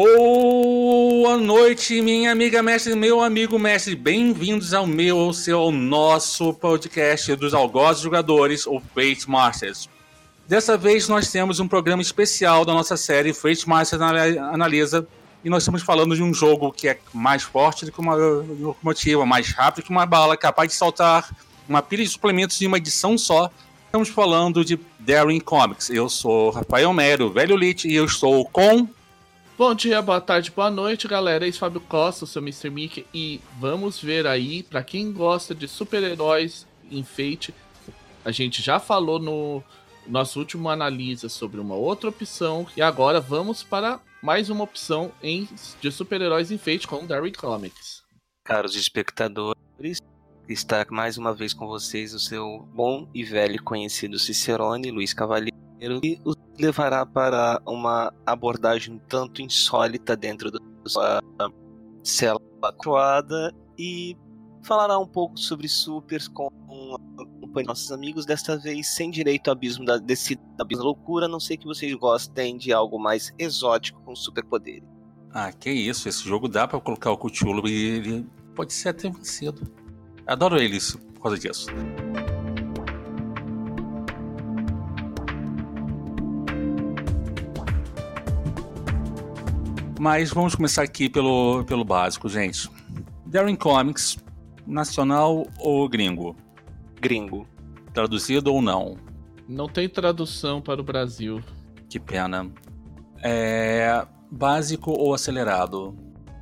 Boa noite, minha amiga mestre, meu amigo mestre. Bem-vindos ao meu, ao seu, ao nosso podcast dos algozes jogadores, o Fate Masters. Dessa vez nós temos um programa especial da nossa série Fate Masters Analisa e nós estamos falando de um jogo que é mais forte do que uma locomotiva, mais rápido que uma bala, capaz de saltar uma pilha de suplementos em uma edição só. Estamos falando de Daring Comics. Eu sou Rafael Mero, velho Lit, e eu estou com Bom dia, boa tarde, boa noite, galera. Esse é Fábio Costa, o seu Mr. Mickey, e vamos ver aí, para quem gosta de super-heróis enfeite, a gente já falou no nosso último analisa sobre uma outra opção, e agora vamos para mais uma opção em, de super-heróis enfeite com Darry Comics. Caros espectadores, está mais uma vez com vocês o seu bom e velho conhecido Cicerone, Luiz E os levará para uma abordagem tanto insólita dentro da sua cela croada e falará um pouco sobre supers com nossos amigos, desta vez sem direito ao abismo da descida da loucura, a não sei que vocês gostem de algo mais exótico com superpoderes. Ah, que isso, esse jogo dá para colocar o Cthulhu e ele pode ser até vencido. Adoro eles por causa disso. Mas vamos começar aqui pelo, pelo básico, gente. Darren Comics, nacional ou gringo? Gringo. Traduzido ou não? Não tem tradução para o Brasil. Que pena. É básico ou acelerado?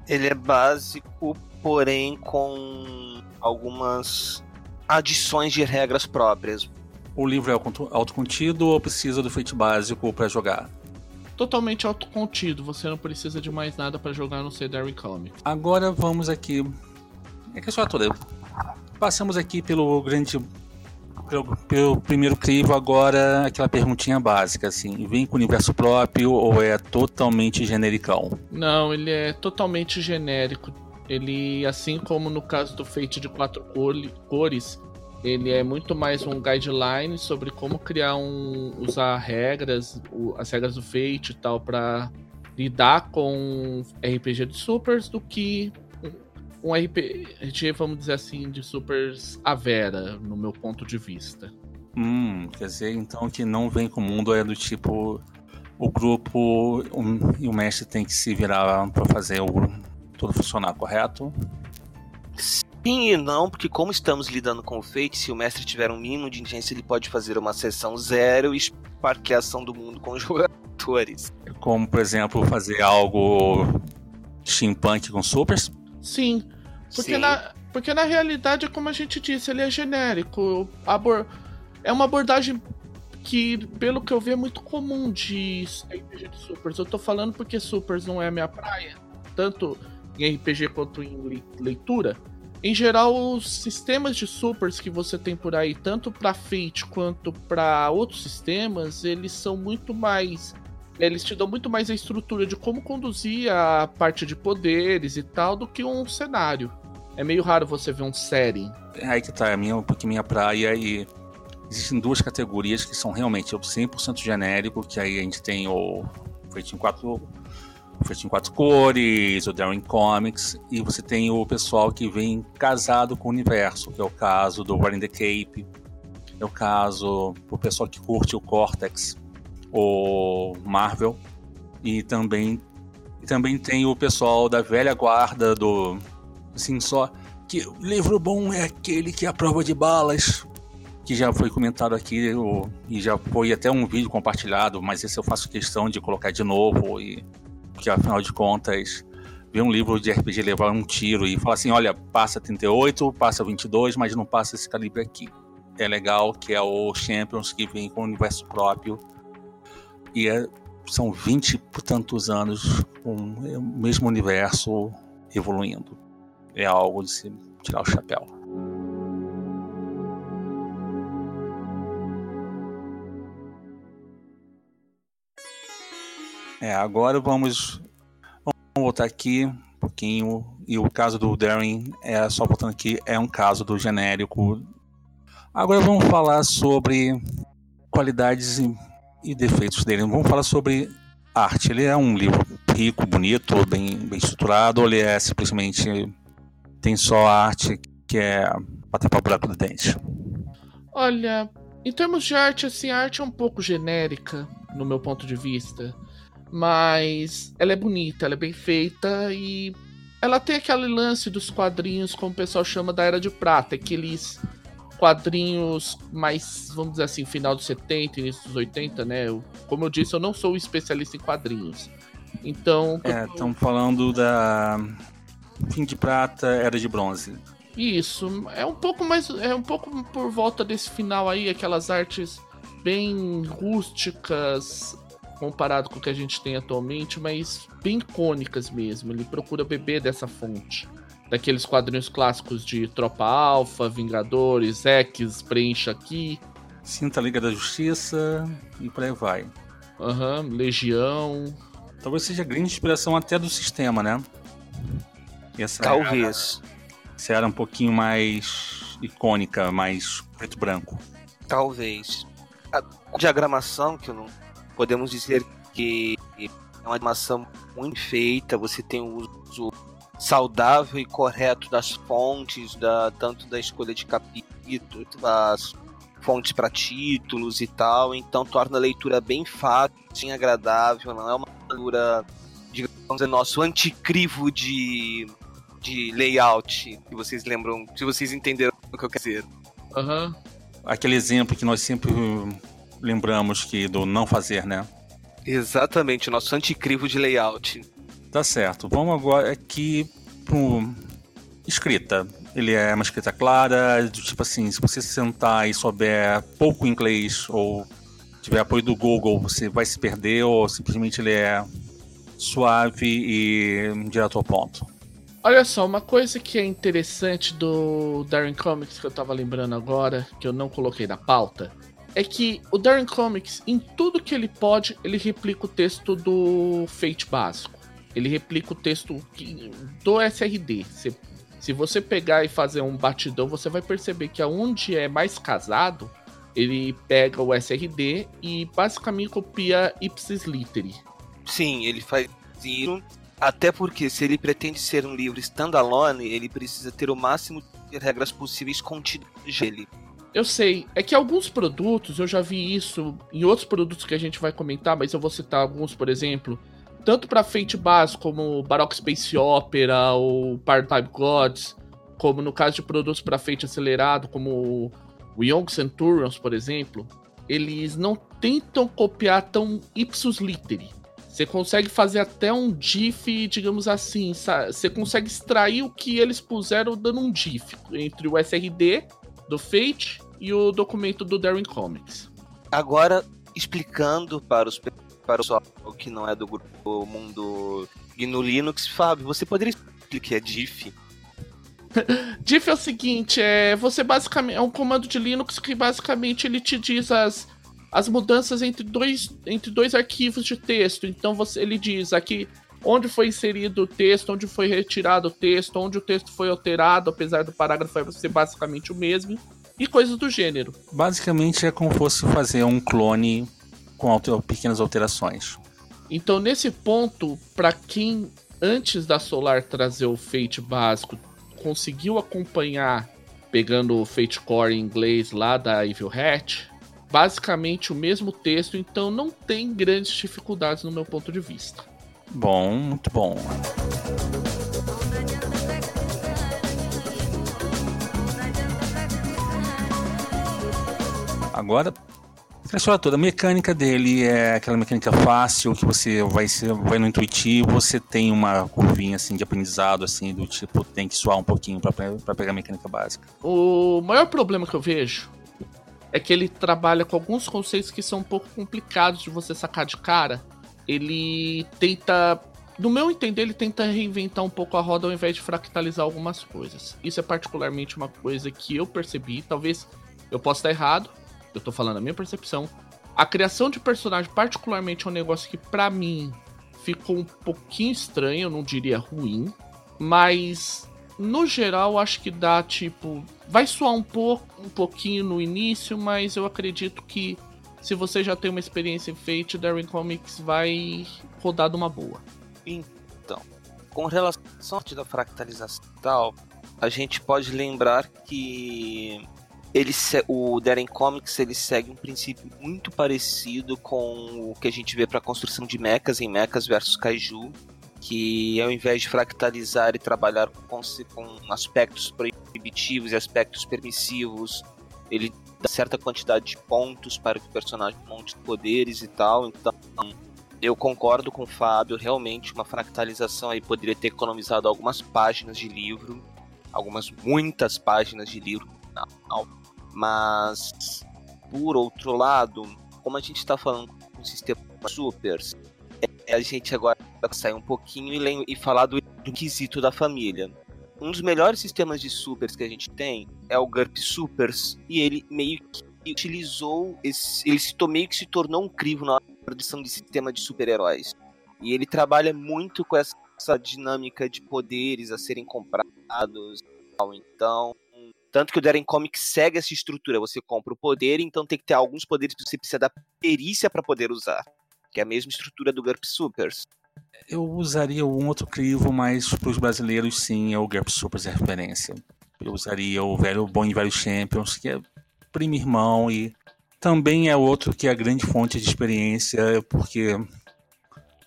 Ele é básico, porém com algumas adições de regras próprias. O livro é autocontido ou precisa do feito básico para jogar? Totalmente autocontido, você não precisa de mais nada para jogar no Cedary Comics. Agora vamos aqui. É que só toda. Passamos aqui pelo grande. Pelo, pelo, primeiro crivo, agora aquela perguntinha básica, assim, vem com universo próprio ou é totalmente genericão? Não, ele é totalmente genérico. Ele, assim como no caso do Fate de quatro cores, ele é muito mais um guideline sobre como criar um. usar regras, as regras do Fate e tal, para lidar com RPG de supers do que um RPG, vamos dizer assim, de supers a vera, no meu ponto de vista. Hum, quer dizer então que não vem com o mundo é do tipo. O grupo um, e o mestre tem que se virar para fazer o, tudo funcionar, correto? Sim e não, porque como estamos lidando com o Fate, se o mestre tiver um mínimo de inteligência, ele pode fazer uma sessão zero e esparqueação do mundo com os jogadores. Como, por exemplo, fazer algo steampunk com supers? Sim, porque, Sim. Na, porque na realidade, como a gente disse, ele é genérico. Abor é uma abordagem que, pelo que eu vi, é muito comum de RPG de supers. Eu tô falando porque supers não é a minha praia, tanto em RPG quanto em leitura. Em geral, os sistemas de supers que você tem por aí, tanto para Fate quanto para outros sistemas, eles são muito mais. Eles te dão muito mais a estrutura de como conduzir a parte de poderes e tal do que um cenário. É meio raro você ver um setting. É aí que tá, a minha, pouquinho minha praia e existem duas categorias que são realmente 100% genérico, que aí a gente tem o Fate em 4 Feito em quatro cores, o Darren Comics, e você tem o pessoal que vem casado com o universo, que é o caso do Running the Cape, é o caso do pessoal que curte o Cortex, o Marvel, e também, também tem o pessoal da velha guarda do. Assim, só. Que livro bom é aquele que é a prova de balas, que já foi comentado aqui o, e já foi até um vídeo compartilhado, mas esse eu faço questão de colocar de novo e porque afinal de contas, ver um livro de RPG levar um tiro e falar assim: olha, passa 38, passa 22, mas não passa esse calibre aqui. É legal que é o Champions que vem com o universo próprio e é, são 20 por tantos anos com o mesmo universo evoluindo. É algo de se tirar o chapéu. É, agora vamos, vamos voltar aqui um pouquinho. E o caso do Darren, é, só voltando aqui, é um caso do genérico. Agora vamos falar sobre qualidades e, e defeitos dele. Vamos falar sobre arte. Ele é um livro rico, bonito, bem, bem estruturado, ou ele é simplesmente tem só a arte que é pra tapar o buraco do dente? Olha, em termos de arte, assim, a arte é um pouco genérica, no meu ponto de vista. Mas ela é bonita, ela é bem feita e ela tem aquele lance dos quadrinhos, como o pessoal chama da Era de Prata, aqueles quadrinhos mais, vamos dizer assim, final dos 70, início dos 80, né? Eu, como eu disse, eu não sou especialista em quadrinhos. Então. É, estamos falando da fim de prata, era de bronze. Isso, é um pouco mais. É um pouco por volta desse final aí, aquelas artes bem rústicas comparado com o que a gente tem atualmente, mas bem icônicas mesmo. Ele procura beber dessa fonte. Daqueles quadrinhos clássicos de Tropa Alpha, Vingadores, X, Preencha Aqui. Sinta a Liga da Justiça e por aí vai. Aham, uhum, Legião. Talvez seja grande inspiração até do sistema, né? Essa Talvez. Essa era um pouquinho mais icônica, mais preto branco. Talvez. A diagramação, que eu não. Podemos dizer que é uma animação muito feita, você tem o uso saudável e correto das fontes, da, tanto da escolha de capítulos, das fontes para títulos e tal, então torna a leitura bem fácil, bem agradável, não é uma leitura, digamos, é nosso anticrivo de, de layout, que vocês lembram, se vocês entenderam o que eu quero dizer. Uhum. Aquele exemplo que nós sempre lembramos que do não fazer, né? Exatamente, nosso anticrivo de layout. Tá certo. Vamos agora aqui pro escrita. Ele é uma escrita clara, tipo assim, se você sentar e souber pouco inglês ou tiver apoio do Google, você vai se perder ou simplesmente ele é suave e direto ao ponto. Olha só, uma coisa que é interessante do Darren Comics que eu tava lembrando agora, que eu não coloquei na pauta, é que o Darren Comics, em tudo que ele pode, ele replica o texto do Fate básico ele replica o texto do SRD. Se, se você pegar e fazer um batidão, você vai perceber que aonde é mais casado, ele pega o SRD e basicamente copia ipsis literi. Sim, ele faz isso. Até porque se ele pretende ser um livro standalone, ele precisa ter o máximo de regras possíveis contidas nele. Eu sei, é que alguns produtos, eu já vi isso em outros produtos que a gente vai comentar, mas eu vou citar alguns, por exemplo, tanto para Fate básico como Baroque Space Opera ou Part-Time Gods, como no caso de produtos para Fate acelerado, como o Young Centurions, por exemplo, eles não tentam copiar tão ipsus literi. Você consegue fazer até um diff, digamos assim, você consegue extrair o que eles puseram dando um diff entre o SRD do Fate e o documento do Darren Comics. Agora, explicando para os para o pessoal que não é do grupo Mundo GNU Linux, Fábio, você poderia explicar o que é diff? diff é o seguinte, é você basicamente é um comando de Linux que basicamente ele te diz as, as mudanças entre dois, entre dois arquivos de texto. Então você, ele diz aqui onde foi inserido o texto, onde foi retirado o texto, onde o texto foi alterado, apesar do parágrafo ser basicamente o mesmo, e coisas do gênero. Basicamente é como fosse fazer um clone com alter, pequenas alterações. Então, nesse ponto, para quem antes da Solar trazer o Fate básico conseguiu acompanhar pegando o Fate Core em inglês lá da Evil Hat, basicamente o mesmo texto, então não tem grandes dificuldades no meu ponto de vista. Bom, muito bom. Agora, a história toda, a mecânica dele é aquela mecânica fácil que você vai, vai no intuitivo, você tem uma curvinha assim de aprendizado assim do tipo tem que suar um pouquinho para pegar a mecânica básica. O maior problema que eu vejo é que ele trabalha com alguns conceitos que são um pouco complicados de você sacar de cara. Ele tenta, no meu entender, ele tenta reinventar um pouco a roda ao invés de fractalizar algumas coisas. Isso é particularmente uma coisa que eu percebi, talvez eu possa estar errado, eu tô falando a minha percepção. A criação de personagem, particularmente, é um negócio que, para mim, ficou um pouquinho estranho, eu não diria ruim. Mas, no geral, acho que dá, tipo. Vai soar um pouco, um pouquinho no início, mas eu acredito que se você já tem uma experiência em Fate, Darren Comics vai rodar de uma boa. Então, com relação à da fractalização tal, a gente pode lembrar que ele o Darren Comics ele segue um princípio muito parecido com o que a gente vê para a construção de mechas em Mechas versus Kaiju, que ao invés de fractalizar e trabalhar com, com aspectos proibitivos e aspectos permissivos, ele dá certa quantidade de pontos para que o personagem monte poderes e tal. Então, eu concordo com o Fábio, realmente uma fractalização aí poderia ter economizado algumas páginas de livro, algumas muitas páginas de livro, não, mas por outro lado, como a gente está falando com sistema supers, é, a gente agora sair um pouquinho e, e falar do, do quesito da família. Um dos melhores sistemas de supers que a gente tem é o GURP Supers, e ele meio que utilizou, esse, ele se, meio que se tornou um crivo na produção de sistema de super-heróis. E ele trabalha muito com essa, essa dinâmica de poderes a serem comprados. Então, tanto que o Darren Comics segue essa estrutura. Você compra o poder, então tem que ter alguns poderes que você precisa da perícia para poder usar. Que é a mesma estrutura do GURP Supers. Eu usaria um outro crivo, mas para os brasileiros sim, é o GURP Supers a referência. Eu usaria o velho Bom e Velho Champions, que é primo irmão e também é outro que é a grande fonte de experiência, porque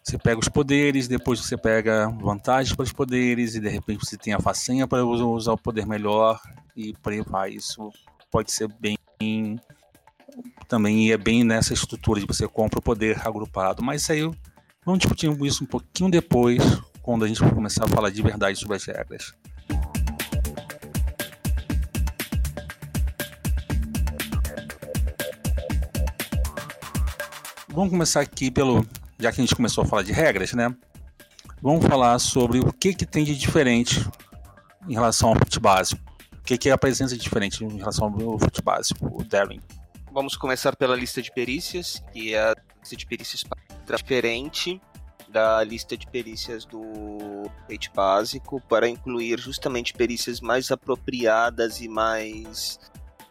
você pega os poderes, depois você pega vantagens para os poderes e de repente você tem a façanha para usar o poder melhor e por aí vai. Isso pode ser bem também é bem nessa estrutura de você compra o poder agrupado, mas isso aí vamos discutir isso um pouquinho depois, quando a gente começar a falar de verdade sobre as regras. Vamos começar aqui pelo, já que a gente começou a falar de regras, né? Vamos falar sobre o que, que tem de diferente em relação ao fute básico. O que, que é a presença diferente em relação ao fute básico, o Darwin. Vamos começar pela lista de perícias, que é a lista de perícias diferente da lista de perícias do Fate básico para incluir justamente perícias mais apropriadas e mais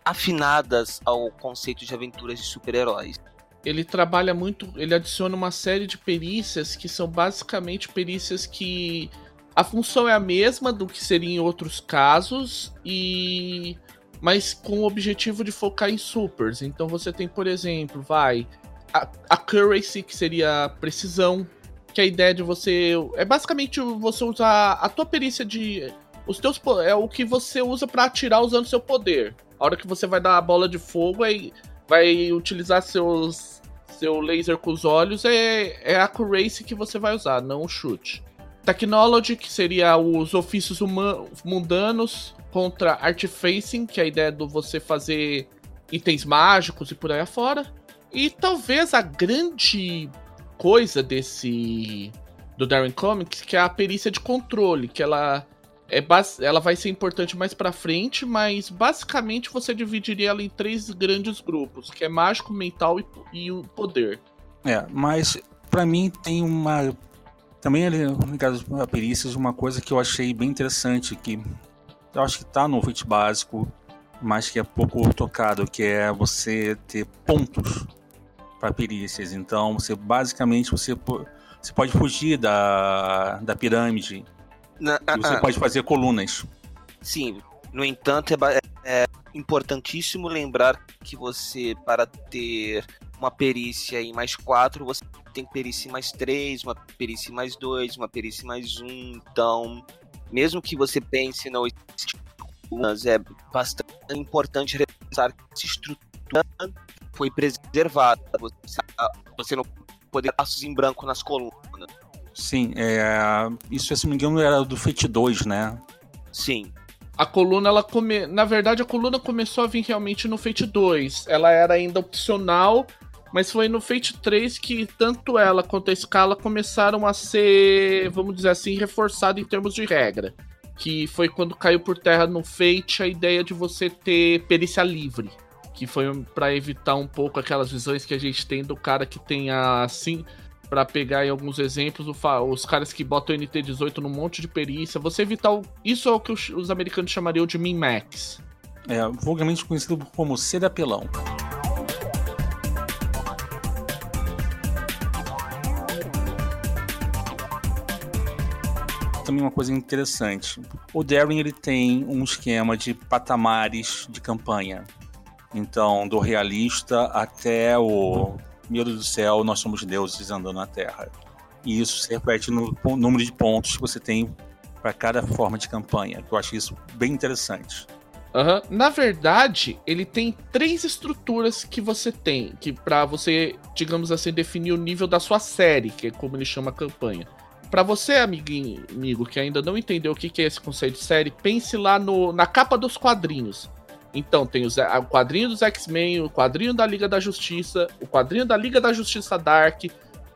afinadas ao conceito de aventuras de super-heróis ele trabalha muito, ele adiciona uma série de perícias que são basicamente perícias que a função é a mesma do que seria em outros casos e mas com o objetivo de focar em supers. Então você tem, por exemplo, vai a accuracy que seria precisão, que é a ideia de você é basicamente você usar a tua perícia de os teus é o que você usa para atirar usando seu poder. A hora que você vai dar a bola de fogo é vai utilizar seus seu laser com os olhos é, é a accuracy que você vai usar, não o chute. Technology, que seria os ofícios mundanos contra Artifacing, que é a ideia do você fazer itens mágicos e por aí afora. E talvez a grande coisa desse do Darren Comics, que é a perícia de controle, que ela é ela vai ser importante mais para frente, mas basicamente você dividiria ela em três grandes grupos, que é mágico, mental e, e o poder. É, mas para mim tem uma também ali ligado a perícias uma coisa que eu achei bem interessante que eu acho que tá no fit básico, mas que é pouco tocado, que é você ter pontos para perícias. Então, você basicamente você você pode fugir da, da pirâmide na, e você ah, pode fazer colunas. Sim, no entanto, é, é, importantíssimo lembrar que você, para ter uma perícia em mais quatro, você tem perícia em mais três, uma perícia em mais dois, uma perícia em mais um. Então, mesmo que você pense não colunas, é bastante importante ressaltar que essa estrutura foi preservada. Você, você não poder passos em branco nas colunas. Sim, é, isso, se não me engano, era do Fate 2, né? Sim. A coluna, ela come... na verdade, a coluna começou a vir realmente no Fate 2. Ela era ainda opcional, mas foi no Fate 3 que tanto ela quanto a escala começaram a ser, vamos dizer assim, reforçado em termos de regra. Que foi quando caiu por terra no Fate a ideia de você ter perícia livre. Que foi para evitar um pouco aquelas visões que a gente tem do cara que tem a. Assim, para pegar aí alguns exemplos, os caras que botam o NT18 num monte de perícia, você evitar o, isso é o que os, os americanos chamariam de min-max. É, vulgarmente conhecido como ser apelão. Também uma coisa interessante. O Darren ele tem um esquema de patamares de campanha. Então, do realista até o meu Deus do céu, nós somos deuses andando na Terra. E isso se repete no número de pontos que você tem para cada forma de campanha. Eu acho isso bem interessante. Uhum. Na verdade, ele tem três estruturas que você tem, que para você, digamos assim, definir o nível da sua série, que é como ele chama a campanha. Para você, amiguinho, amigo, que ainda não entendeu o que é esse conceito de série, pense lá no, na capa dos quadrinhos. Então, tem o, o quadrinho dos X-Men, o quadrinho da Liga da Justiça, o quadrinho da Liga da Justiça Dark,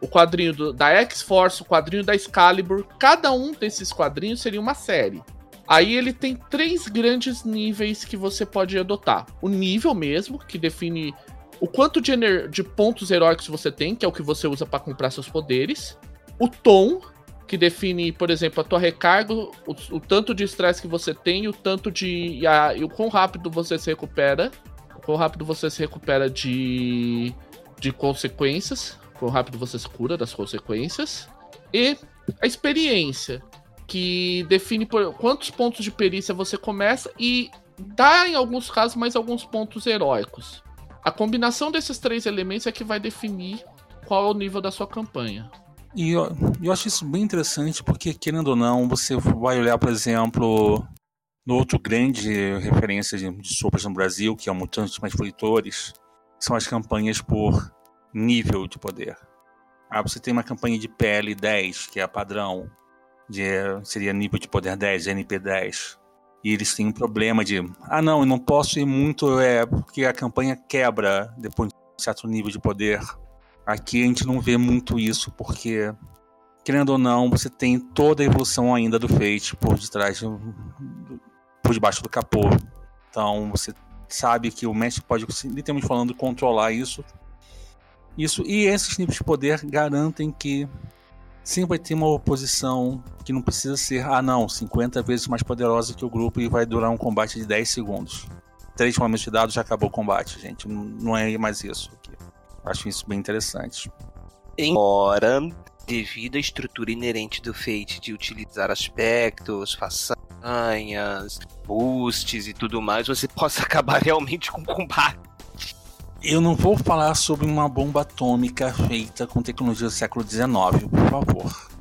o quadrinho do, da X-Force, o quadrinho da Excalibur. Cada um desses quadrinhos seria uma série. Aí ele tem três grandes níveis que você pode adotar. O nível mesmo, que define o quanto de, de pontos heróicos você tem, que é o que você usa para comprar seus poderes. O tom, que define, por exemplo, a tua recarga, o, o tanto de estresse que você tem, o tanto de. E, a, e o quão rápido você se recupera. O quão rápido você se recupera de. de consequências. Quão rápido você se cura das consequências. E a experiência, que define por quantos pontos de perícia você começa e dá, em alguns casos, mais alguns pontos heróicos. A combinação desses três elementos é que vai definir qual é o nível da sua campanha. E eu, eu acho isso bem interessante porque, querendo ou não, você vai olhar, por exemplo, no outro grande referência de, de sopas no Brasil, que é o Mutantes Mais Fleitores, são as campanhas por nível de poder. Ah, você tem uma campanha de PL 10, que é a padrão, de, seria nível de poder 10, NP 10. E eles têm um problema de, ah não, eu não posso ir muito, é porque a campanha quebra depois de um certo nível de poder. Aqui a gente não vê muito isso, porque, querendo ou não, você tem toda a evolução ainda do Fate por detrás, por debaixo do capô. Então você sabe que o mestre pode, literalmente falando, controlar isso. Isso e esses níveis de poder garantem que sempre vai ter uma oposição que não precisa ser, ah não, 50 vezes mais poderosa que o grupo e vai durar um combate de 10 segundos. Três momentos de dados já acabou o combate, gente. Não é mais isso. Acho isso bem interessante. Embora, devido à estrutura inerente do Fate de utilizar aspectos, façanhas, boosts e tudo mais, você possa acabar realmente com combate. Eu não vou falar sobre uma bomba atômica feita com tecnologia do século XIX, por favor.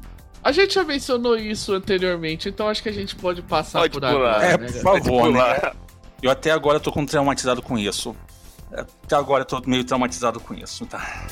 A gente já mencionou isso anteriormente, então acho que a gente pode passar pode por pular. agora. É, né, por favor, né? Eu até agora tô traumatizado com isso. Até agora eu tô meio traumatizado com isso, tá?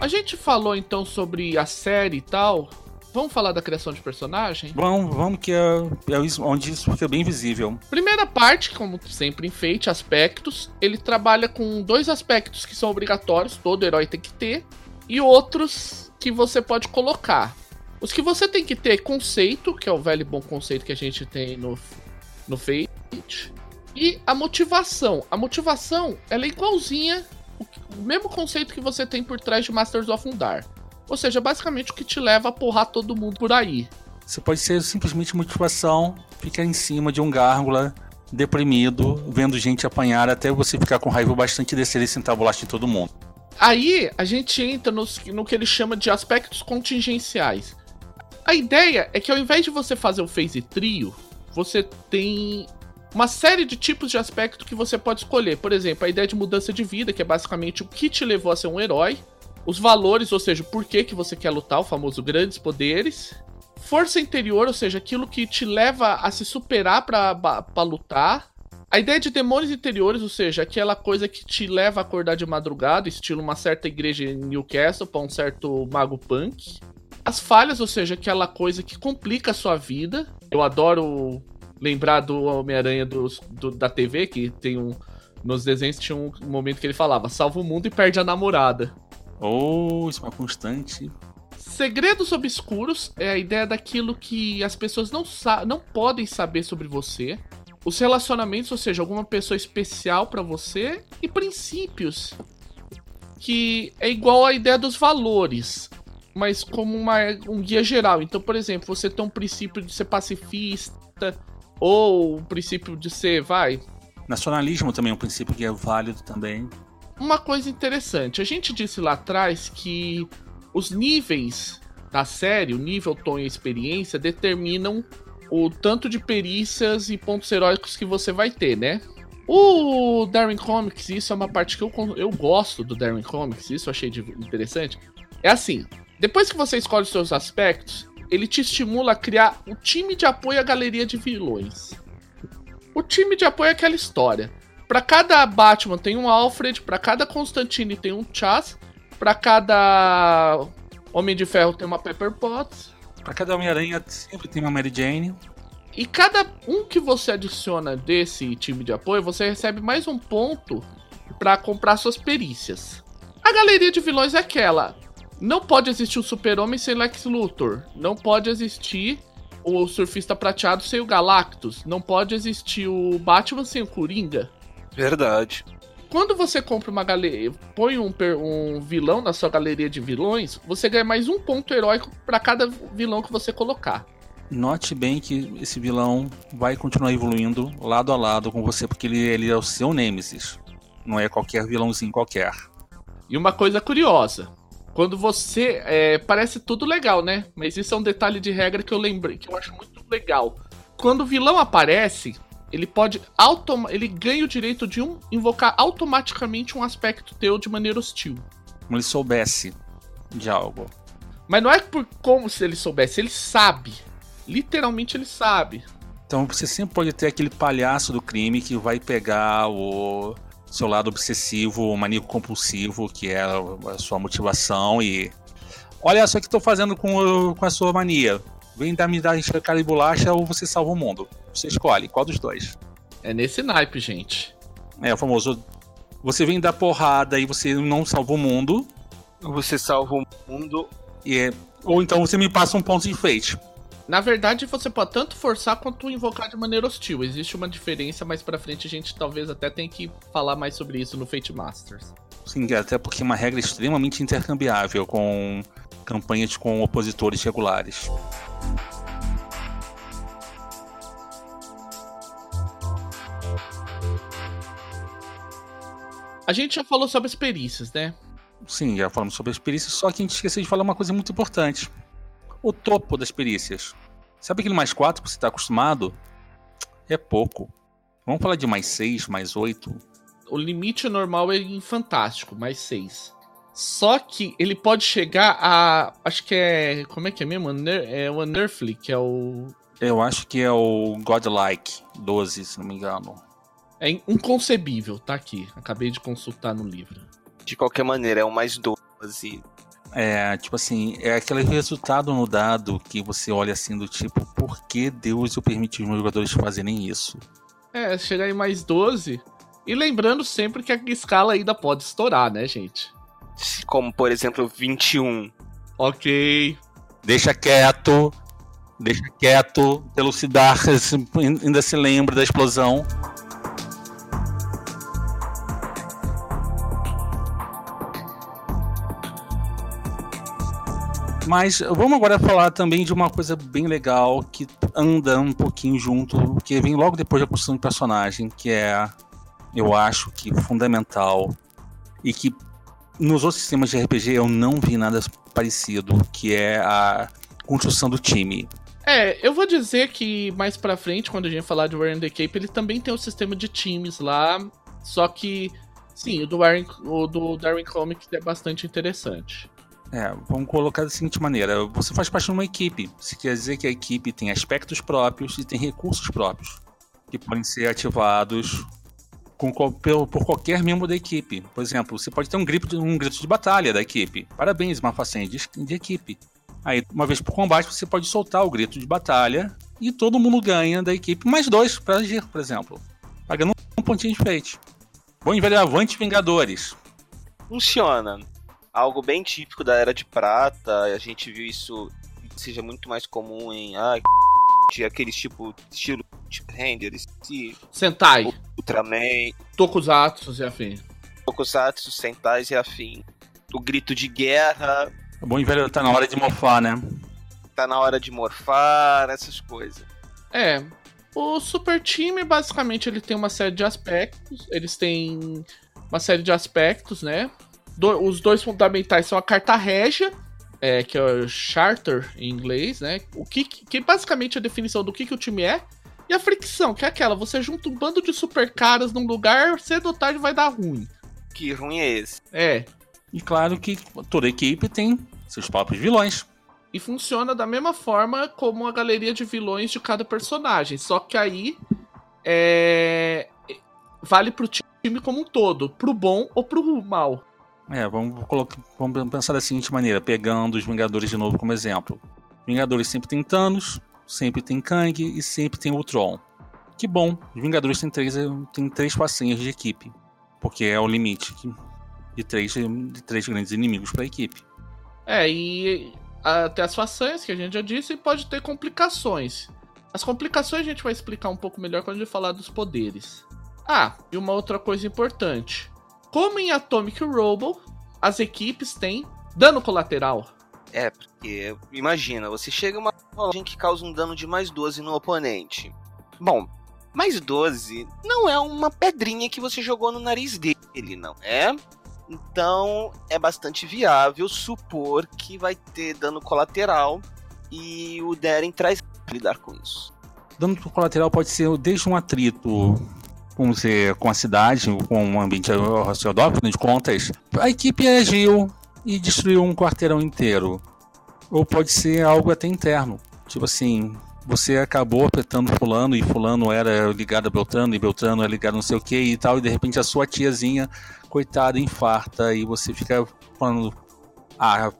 A gente falou então sobre a série e tal. Vamos falar da criação de personagem? Vamos, vamos que é, é onde isso fica bem visível. Primeira parte, como sempre em Fate, aspectos. Ele trabalha com dois aspectos que são obrigatórios, todo herói tem que ter, e outros que você pode colocar. Os que você tem que ter conceito, que é o velho e bom conceito que a gente tem no, no Fate, e a motivação. A motivação ela é igualzinha, o mesmo conceito que você tem por trás de Masters of Undar. Ou seja, basicamente o que te leva a porrar todo mundo por aí. Você pode ser simplesmente motivação, ficar em cima de um gárgula, deprimido, vendo gente apanhar até você ficar com raiva bastante e descer e sentar bolacha em todo mundo. Aí a gente entra no que ele chama de aspectos contingenciais. A ideia é que ao invés de você fazer o phase trio, você tem uma série de tipos de aspecto que você pode escolher. Por exemplo, a ideia de mudança de vida, que é basicamente o que te levou a ser um herói. Os valores, ou seja, por que, que você quer lutar, o famoso grandes poderes. Força interior, ou seja, aquilo que te leva a se superar para lutar. A ideia de demônios interiores, ou seja, aquela coisa que te leva a acordar de madrugada, estilo uma certa igreja em Newcastle para um certo mago punk. As falhas, ou seja, aquela coisa que complica a sua vida. Eu adoro lembrar do Homem-Aranha da TV, que tem um. Nos desenhos tinha um momento que ele falava: salva o mundo e perde a namorada. Oh, isso é uma constante. Segredos obscuros é a ideia daquilo que as pessoas não, não podem saber sobre você. Os relacionamentos, ou seja, alguma pessoa especial para você. E princípios, que é igual à ideia dos valores mas como uma, um guia geral. Então, por exemplo, você tem um princípio de ser pacifista, ou o um princípio de ser, vai. Nacionalismo também é um princípio que é válido também. uma coisa interessante. A gente disse lá atrás que os níveis da série, o nível, tom e experiência, determinam o tanto de perícias e pontos heróicos que você vai ter, né? O Darwin Comics, isso é uma parte que eu, eu gosto do Darwin Comics, isso eu achei interessante. É assim, depois que você escolhe os seus aspectos, ele te estimula a criar o time de apoio à galeria de vilões. O time de apoio é aquela história. Para cada Batman tem um Alfred, para cada Constantine tem um Chas, para cada Homem de Ferro tem uma Pepper Potts. Para cada Homem-Aranha sempre tem uma Mary Jane. E cada um que você adiciona desse time de apoio, você recebe mais um ponto para comprar suas perícias. A galeria de vilões é aquela. Não pode existir o Super-Homem sem Lex Luthor. Não pode existir o Surfista Prateado sem o Galactus. Não pode existir o Batman sem o Coringa. Verdade. Quando você compra uma galeria, põe um, um vilão na sua galeria de vilões, você ganha mais um ponto heróico para cada vilão que você colocar. Note bem que esse vilão vai continuar evoluindo lado a lado com você, porque ele, ele é o seu Nemesis. Não é qualquer vilãozinho qualquer. E uma coisa curiosa: quando você. É, parece tudo legal, né? Mas isso é um detalhe de regra que eu lembrei, que eu acho muito legal. Quando o vilão aparece, ele pode. Ele ganha o direito de um invocar automaticamente um aspecto teu de maneira hostil. Como ele soubesse de algo. Mas não é por como se ele soubesse, ele sabe. Literalmente ele sabe. Então você sempre pode ter aquele palhaço do crime que vai pegar o seu lado obsessivo, maníaco compulsivo, que é a sua motivação e. Olha só o que estou fazendo com, com a sua mania. Vem dar me dar cara de bolacha ou você salva o mundo. Você escolhe, qual dos dois? É nesse naipe, gente. É o famoso. Você vem dar porrada e você não salva o mundo. Você salva o mundo. E é... Ou então você me passa um ponto de enfeite. Na verdade, você pode tanto forçar quanto invocar de maneira hostil. Existe uma diferença, mas pra frente a gente talvez até tenha que falar mais sobre isso no Fate Masters. Sim, até porque é uma regra extremamente intercambiável com campanhas com opositores regulares. A gente já falou sobre as perícias, né? Sim, já falamos sobre as perícias, só que a gente esqueceu de falar uma coisa muito importante o topo das perícias. Sabe aquele mais 4 que você está acostumado? É pouco. Vamos falar de mais 6, mais 8? O limite normal é em fantástico, mais 6. Só que ele pode chegar a. Acho que é. Como é que é mesmo? É o Unearthly, que é o. Eu acho que é o Godlike 12, se não me engano. É inconcebível, tá aqui. Acabei de consultar no livro. De qualquer maneira, é o mais 12. É, tipo assim, é aquele resultado no dado que você olha assim do tipo, por que Deus permitiu os meus jogadores fazerem isso? É, chegar em mais 12. E lembrando sempre que a escala ainda pode estourar, né, gente? Como, por exemplo, 21. Ok. Deixa quieto. Deixa quieto. Elucidar ainda se lembra da explosão. Mas vamos agora falar também de uma coisa bem legal que anda um pouquinho junto, que vem logo depois da construção do personagem, que é, eu acho que fundamental e que nos outros sistemas de RPG eu não vi nada parecido, que é a construção do time. É, eu vou dizer que mais pra frente, quando a gente falar de Warren the Cape, ele também tem um sistema de times lá, só que, sim, o do, Warren, o do Darwin Comics é bastante interessante. É, vamos colocar da seguinte maneira: você faz parte de uma equipe. Isso quer dizer que a equipe tem aspectos próprios e tem recursos próprios que podem ser ativados com, por, por qualquer membro da equipe. Por exemplo, você pode ter um grito, um grito de batalha da equipe. Parabéns, uma façanha de, de equipe. Aí, uma vez por combate, você pode soltar o grito de batalha e todo mundo ganha da equipe mais dois para agir, por exemplo. Pagando um pontinho de feito. Bom e velho Avante Vingadores. Funciona algo bem típico da Era de Prata. A gente viu isso seja muito mais comum em ah, aqueles tipo estilo tipo, renders, Sentai, Ultraman, Tokusatsu e afim. Tokusatsu, Sentais e afim. O grito de guerra. É bom e velho, tá na hora de morfar, né? Tá na hora de morfar, essas coisas. É. O Super Time, basicamente, ele tem uma série de aspectos. Eles têm uma série de aspectos, né? Do, os dois fundamentais são a carta régia, é, que é o charter em inglês, né? O que, que basicamente é a definição do que, que o time é. E a fricção, que é aquela, você junta um bando de super caras num lugar, cedo ou tarde vai dar ruim. Que ruim é esse? É. E claro que toda equipe tem seus próprios vilões. E funciona da mesma forma como a galeria de vilões de cada personagem. Só que aí é... vale pro time como um todo, pro bom ou pro mal. É, vamos, colocar, vamos pensar da seguinte maneira, pegando os Vingadores de novo como exemplo. Vingadores sempre tem Thanos, sempre tem Kang e sempre tem Ultron. Que bom, os Vingadores tem três, tem três facinhas de equipe, porque é o limite de três, de três grandes inimigos para a equipe. É, e até as façanhas, que a gente já disse, pode ter complicações. As complicações a gente vai explicar um pouco melhor quando a gente falar dos poderes. Ah, e uma outra coisa importante. Como em Atomic Robo, as equipes têm dano colateral. É, porque imagina, você chega uma rolagem que causa um dano de mais 12 no oponente. Bom, mais 12 não é uma pedrinha que você jogou no nariz dele, não é? Então é bastante viável supor que vai ter dano colateral e o Deren traz lidar com isso. Dano colateral pode ser desde um atrito com, com a cidade, com o ambiente ao redor, de contas. A equipe agiu e destruiu um quarteirão inteiro. Ou pode ser algo até interno. Tipo assim, você acabou apertando fulano e fulano era ligado a Beltrano e Beltrano era ligado a não sei o que e tal, e de repente a sua tiazinha coitada, infarta, e você fica falando, ah,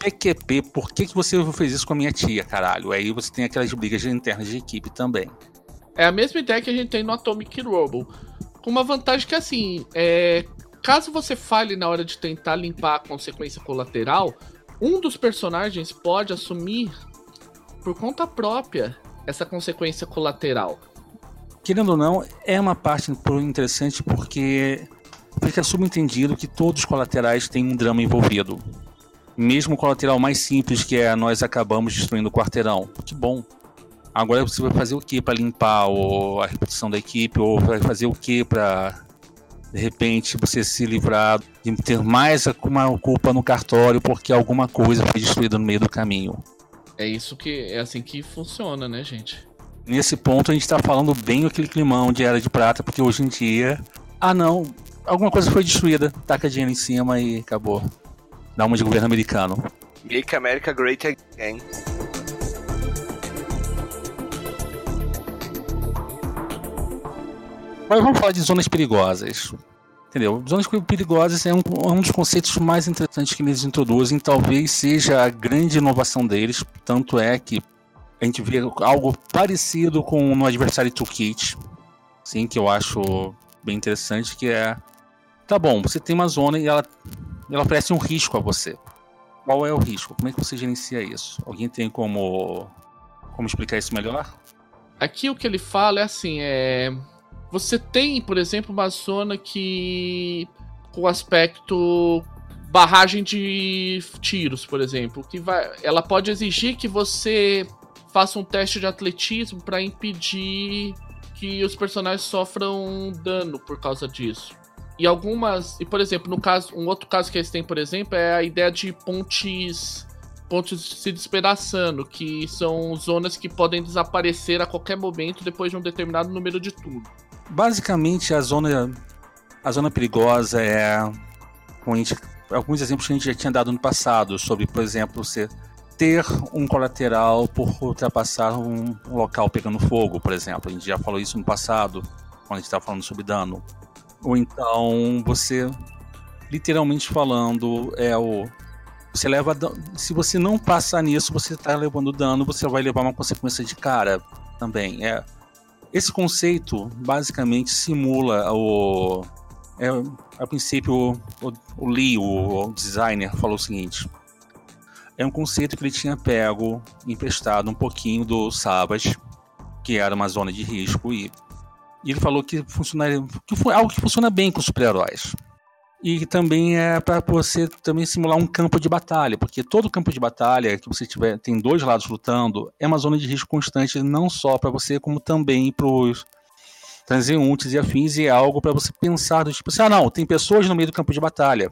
PQP, por que, que você fez isso com a minha tia, caralho? Aí você tem aquelas brigas internas de equipe também. É a mesma ideia que a gente tem no Atomic Robo. Com uma vantagem que, assim, é, caso você falhe na hora de tentar limpar a consequência colateral, um dos personagens pode assumir por conta própria essa consequência colateral. Querendo ou não, é uma parte interessante porque fica subentendido que todos os colaterais têm um drama envolvido. Mesmo o colateral mais simples, que é nós acabamos destruindo o quarteirão. Que bom. Agora você vai fazer o que para limpar a reputação da equipe? Ou vai fazer o que para, de repente, você se livrar de ter mais uma culpa no cartório porque alguma coisa foi destruída no meio do caminho? É isso que é assim que funciona, né, gente? Nesse ponto a gente está falando bem aquele climão de Era de Prata, porque hoje em dia. Ah, não, alguma coisa foi destruída, taca dinheiro em cima e acabou. Dá uma de governo americano. Make America Great Again. Mas vamos falar de zonas perigosas. Entendeu? Zonas perigosas é um, é um dos conceitos mais interessantes que eles introduzem. Talvez seja a grande inovação deles. Tanto é que a gente vê algo parecido com no Adversary Toolkit. Sim, que eu acho bem interessante, que é Tá bom, você tem uma zona e ela, ela oferece um risco a você. Qual é o risco? Como é que você gerencia isso? Alguém tem como, como explicar isso melhor? Aqui o que ele fala é assim, é... Você tem, por exemplo, uma zona que... Com aspecto barragem de tiros, por exemplo, que vai, ela pode exigir que você faça um teste de atletismo para impedir que os personagens sofram dano por causa disso. E algumas. E, por exemplo, no caso. Um outro caso que eles têm, por exemplo, é a ideia de pontes. Pontes se despedaçando, que são zonas que podem desaparecer a qualquer momento depois de um determinado número de turno. Basicamente, a zona. A zona perigosa é. Gente, alguns exemplos que a gente já tinha dado no passado, sobre, por exemplo, você ter um colateral por ultrapassar um local pegando fogo, por exemplo. A gente já falou isso no passado, quando a gente estava falando sobre dano. Ou então você, literalmente falando, é o. Você leva. Se você não passar nisso, você está levando dano, você vai levar uma consequência de cara também. É, esse conceito basicamente simula o. É, a princípio, o, o Lee, o, o designer, falou o seguinte: é um conceito que ele tinha pego, emprestado um pouquinho do Savage, que era uma zona de risco, e e ele falou que funcionaria, que foi algo que funciona bem com super-heróis. E também é para você também simular um campo de batalha, porque todo campo de batalha que você tiver tem dois lados lutando é uma zona de risco constante não só para você como também para os transeuntes e afins, e é algo para você pensar do tipo assim, ah não, tem pessoas no meio do campo de batalha.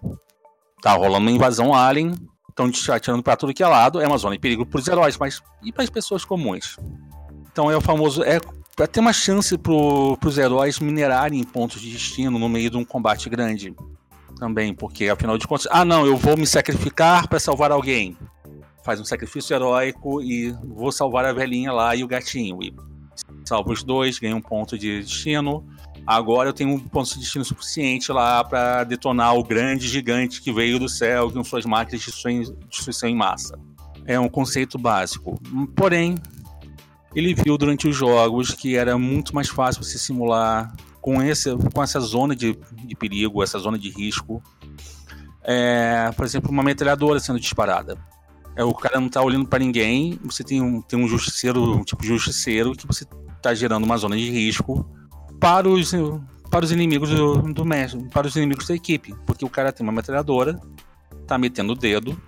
Tá rolando uma invasão alien, estão atirando para tudo que é lado, é uma zona de perigo para os heróis, mas e para as pessoas comuns? Então é o famoso. É para ter uma chance para os heróis minerarem pontos de destino no meio de um combate grande. Também, porque afinal de contas, ah não, eu vou me sacrificar para salvar alguém. Faz um sacrifício heróico e vou salvar a velhinha lá e o gatinho. E salvo os dois, ganho um ponto de destino. Agora eu tenho um ponto de destino suficiente lá para detonar o grande gigante que veio do céu com suas máquinas de destruição em massa. É um conceito básico. Porém, ele viu durante os jogos que era muito mais fácil se simular com, esse, com essa zona de, de perigo, essa zona de risco. É, por exemplo, uma metralhadora sendo disparada. É, o cara não está olhando para ninguém, você tem um, tem um justiceiro, um tipo de justiceiro que você está gerando uma zona de risco para os, para os inimigos do mestre, para os inimigos da equipe. Porque o cara tem uma metralhadora, tá metendo o dedo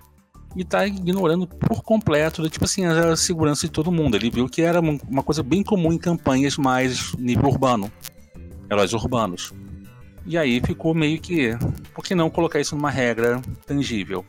e tá ignorando por completo, tipo assim, a segurança de todo mundo. Ele viu que era uma coisa bem comum em campanhas mais nível urbano, heróis urbanos. E aí ficou meio que, por que não colocar isso numa regra tangível?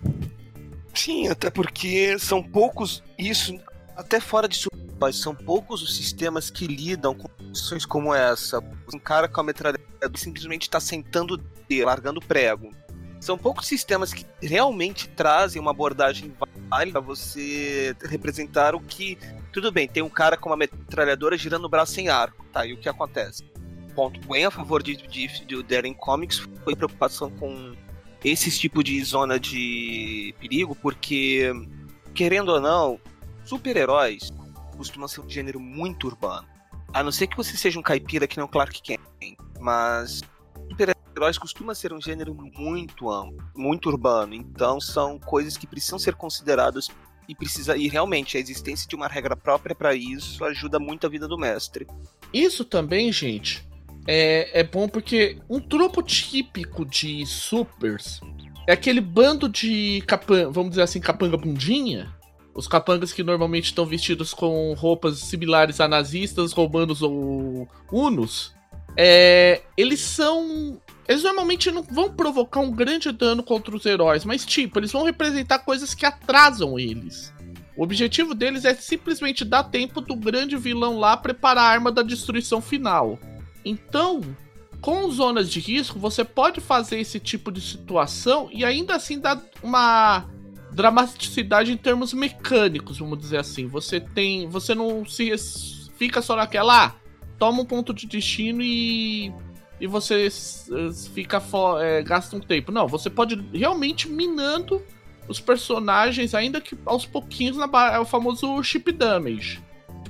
Sim, até porque são poucos isso, até fora de mas são poucos os sistemas que lidam com situações como essa. Um cara com a metralhadora simplesmente está sentando e largando prego. São poucos sistemas que realmente trazem uma abordagem válida para você representar o que. Tudo bem, tem um cara com uma metralhadora girando o braço em arco, tá? E o que acontece? Ponto bem a favor de, de, de Darren Comics foi preocupação com esse tipo de zona de perigo, porque, querendo ou não, super-heróis costuma ser um gênero muito urbano. A não ser que você seja um caipira que não Clark Kent, mas super-heróis costuma ser um gênero muito amplo, muito urbano. Então são coisas que precisam ser consideradas e precisa e realmente a existência de uma regra própria para isso ajuda muito a vida do mestre. Isso também, gente, é, é bom porque um tropo típico de supers é aquele bando de capanga, vamos dizer assim, capanga bundinha, os capangas que normalmente estão vestidos com roupas similares a nazistas, romanos ou unos, é, eles são. Eles normalmente não vão provocar um grande dano contra os heróis, mas tipo, eles vão representar coisas que atrasam eles. O objetivo deles é simplesmente dar tempo do grande vilão lá preparar a arma da destruição final. Então, com zonas de risco, você pode fazer esse tipo de situação e ainda assim dar uma dramaticidade em termos mecânicos, vamos dizer assim. Você tem. Você não se fica só naquela. Ah, toma um ponto de destino e. E você fica é, gasta um tempo. Não, você pode realmente minando os personagens, ainda que aos pouquinhos, na, é o famoso chip damage.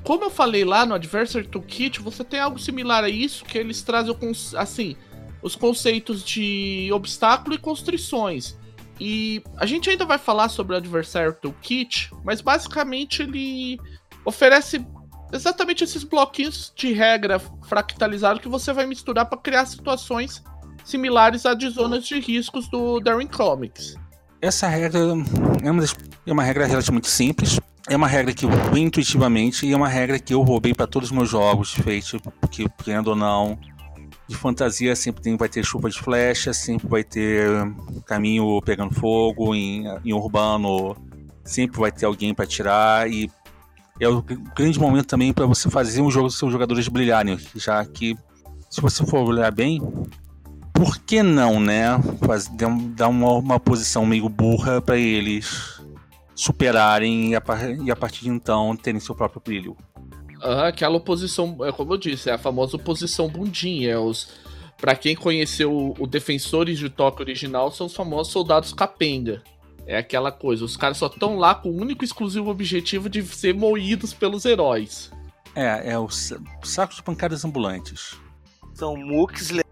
Como eu falei lá no Adversary Toolkit, você tem algo similar a isso, que eles trazem assim, os conceitos de obstáculo e constrições. E a gente ainda vai falar sobre o Adversary Toolkit, mas basicamente ele oferece exatamente esses bloquinhos de regra fractalizado que você vai misturar para criar situações similares a de zonas de riscos do Darwin Comics. Essa regra é uma, é uma regra relativamente simples. É uma regra que eu intuitivamente e é uma regra que eu roubei para todos os meus jogos feitos, porque, querendo ou não, de fantasia sempre tem, vai ter chuva de flecha, sempre vai ter caminho pegando fogo, em, em urbano sempre vai ter alguém para tirar e é o grande momento também para você fazer um jogo seus jogadores brilharem, já que se você for olhar bem, por que não, né? Fazer, dar uma, uma posição meio burra para eles superarem e a, e a partir de então terem seu próprio brilho. Uhum, aquela oposição, é como eu disse, é a famosa oposição bundinha. É os, pra quem conheceu o Defensores de Tóquio original, são os famosos soldados capenga. É aquela coisa, os caras só estão lá com o único e exclusivo objetivo de ser moídos pelos heróis. É, é o saco de pancadas ambulantes. São mooks le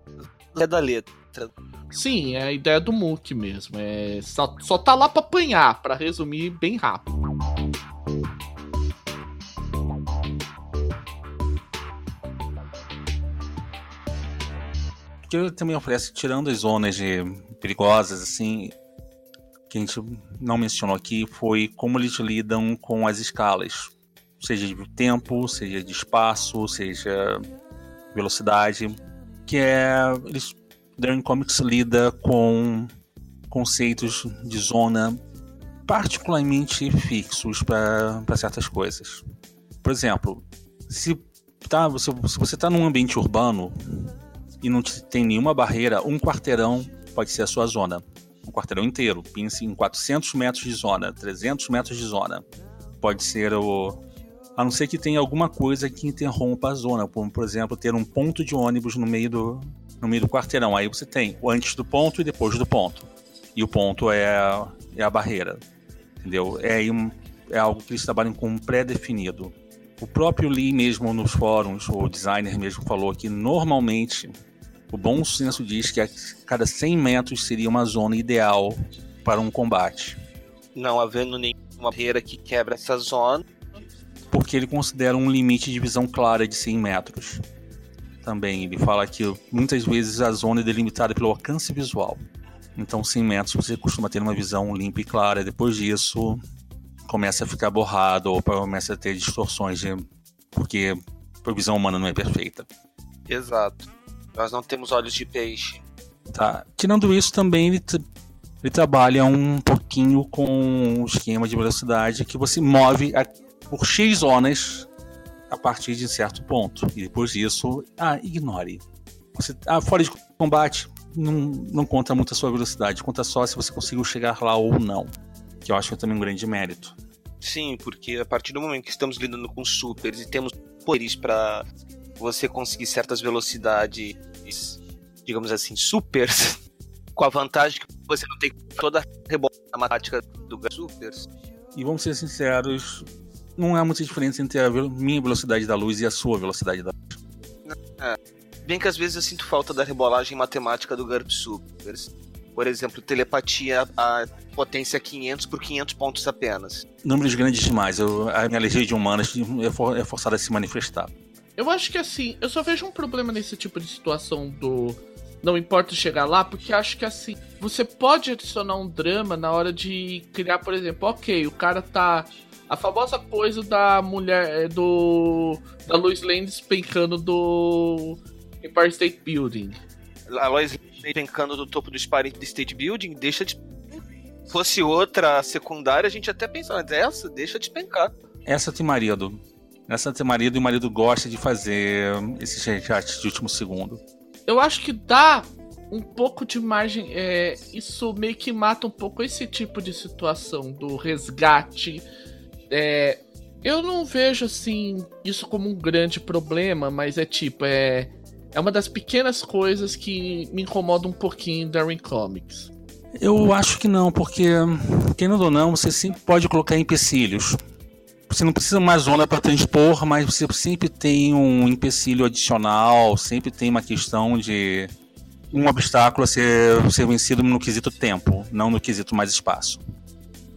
da letra. Sim, é a ideia do Mook mesmo. É, só, só tá lá pra apanhar, para resumir bem rápido. que ele também oferece, tirando as zonas de, perigosas, assim, que a gente não mencionou aqui, foi como eles lidam com as escalas. Seja de tempo, seja de espaço, seja velocidade, que é eles Darren Comics lida com conceitos de zona particularmente fixos para certas coisas. Por exemplo, se, tá, você, se você está num ambiente urbano e não tem nenhuma barreira, um quarteirão pode ser a sua zona. Um quarteirão inteiro. Pense em 400 metros de zona, 300 metros de zona. Pode ser o. A não ser que tenha alguma coisa que interrompa a zona, como por exemplo ter um ponto de ônibus no meio do, no meio do quarteirão. Aí você tem o antes do ponto e depois do ponto. E o ponto é, é a barreira. Entendeu? É, é algo que eles trabalham com pré-definido. O próprio Lee mesmo nos fóruns, o designer mesmo falou que normalmente o bom senso diz que a cada 100 metros seria uma zona ideal para um combate. Não havendo nenhuma barreira que quebra essa zona. Porque ele considera um limite de visão clara de 100 metros. Também ele fala que muitas vezes a zona é delimitada pelo alcance visual. Então 100 metros você costuma ter uma visão limpa e clara. Depois disso começa a ficar borrado ou começa a ter distorções, de... porque a visão humana não é perfeita. Exato. Nós não temos olhos de peixe. Tá. Tirando isso, também ele, ele trabalha um pouquinho com o esquema de velocidade que você move a, por X zonas a partir de certo ponto. E depois disso, ah, ignore. Você, ah, fora de combate, não, não conta muito a sua velocidade, conta só se você conseguiu chegar lá ou não. Que eu acho que é também um grande mérito. Sim, porque a partir do momento que estamos lidando com supers e temos poderes para você conseguir certas velocidades, digamos assim, supers, com a vantagem que você não tem toda a rebote matemática do supers. E vamos ser sinceros, não há muita diferença entre a minha velocidade da luz e a sua velocidade da luz. É. Bem que às vezes eu sinto falta da rebolagem matemática do GURP Supers. Por exemplo, telepatia a potência 500 por 500 pontos apenas. Números grandes demais. Eu, a minha alergia de humanas é, for, é forçada a se manifestar. Eu acho que assim, eu só vejo um problema nesse tipo de situação do não importa chegar lá, porque acho que assim, você pode adicionar um drama na hora de criar, por exemplo, ok, o cara tá. A famosa coisa da mulher. É, do. Da Lois Lane despencando do. Empire State Building. A Lois Lane despencando do topo do Empire State Building, deixa de. Fosse outra secundária, a gente até pensava, mas essa, deixa de despencar. Essa tem marido. Essa tem marido e o marido gosta de fazer esses resgates de último segundo. Eu acho que dá um pouco de margem. É, isso meio que mata um pouco esse tipo de situação do resgate. É, eu não vejo assim isso como um grande problema, mas é tipo, é, é uma das pequenas coisas que me incomoda um pouquinho em Darwin Comics. Eu acho que não, porque, querendo ou não, você sempre pode colocar empecilhos você não precisa mais zona para transpor, mas você sempre tem um empecilho adicional, sempre tem uma questão de um obstáculo a ser, ser vencido no quesito tempo, não no quesito mais espaço.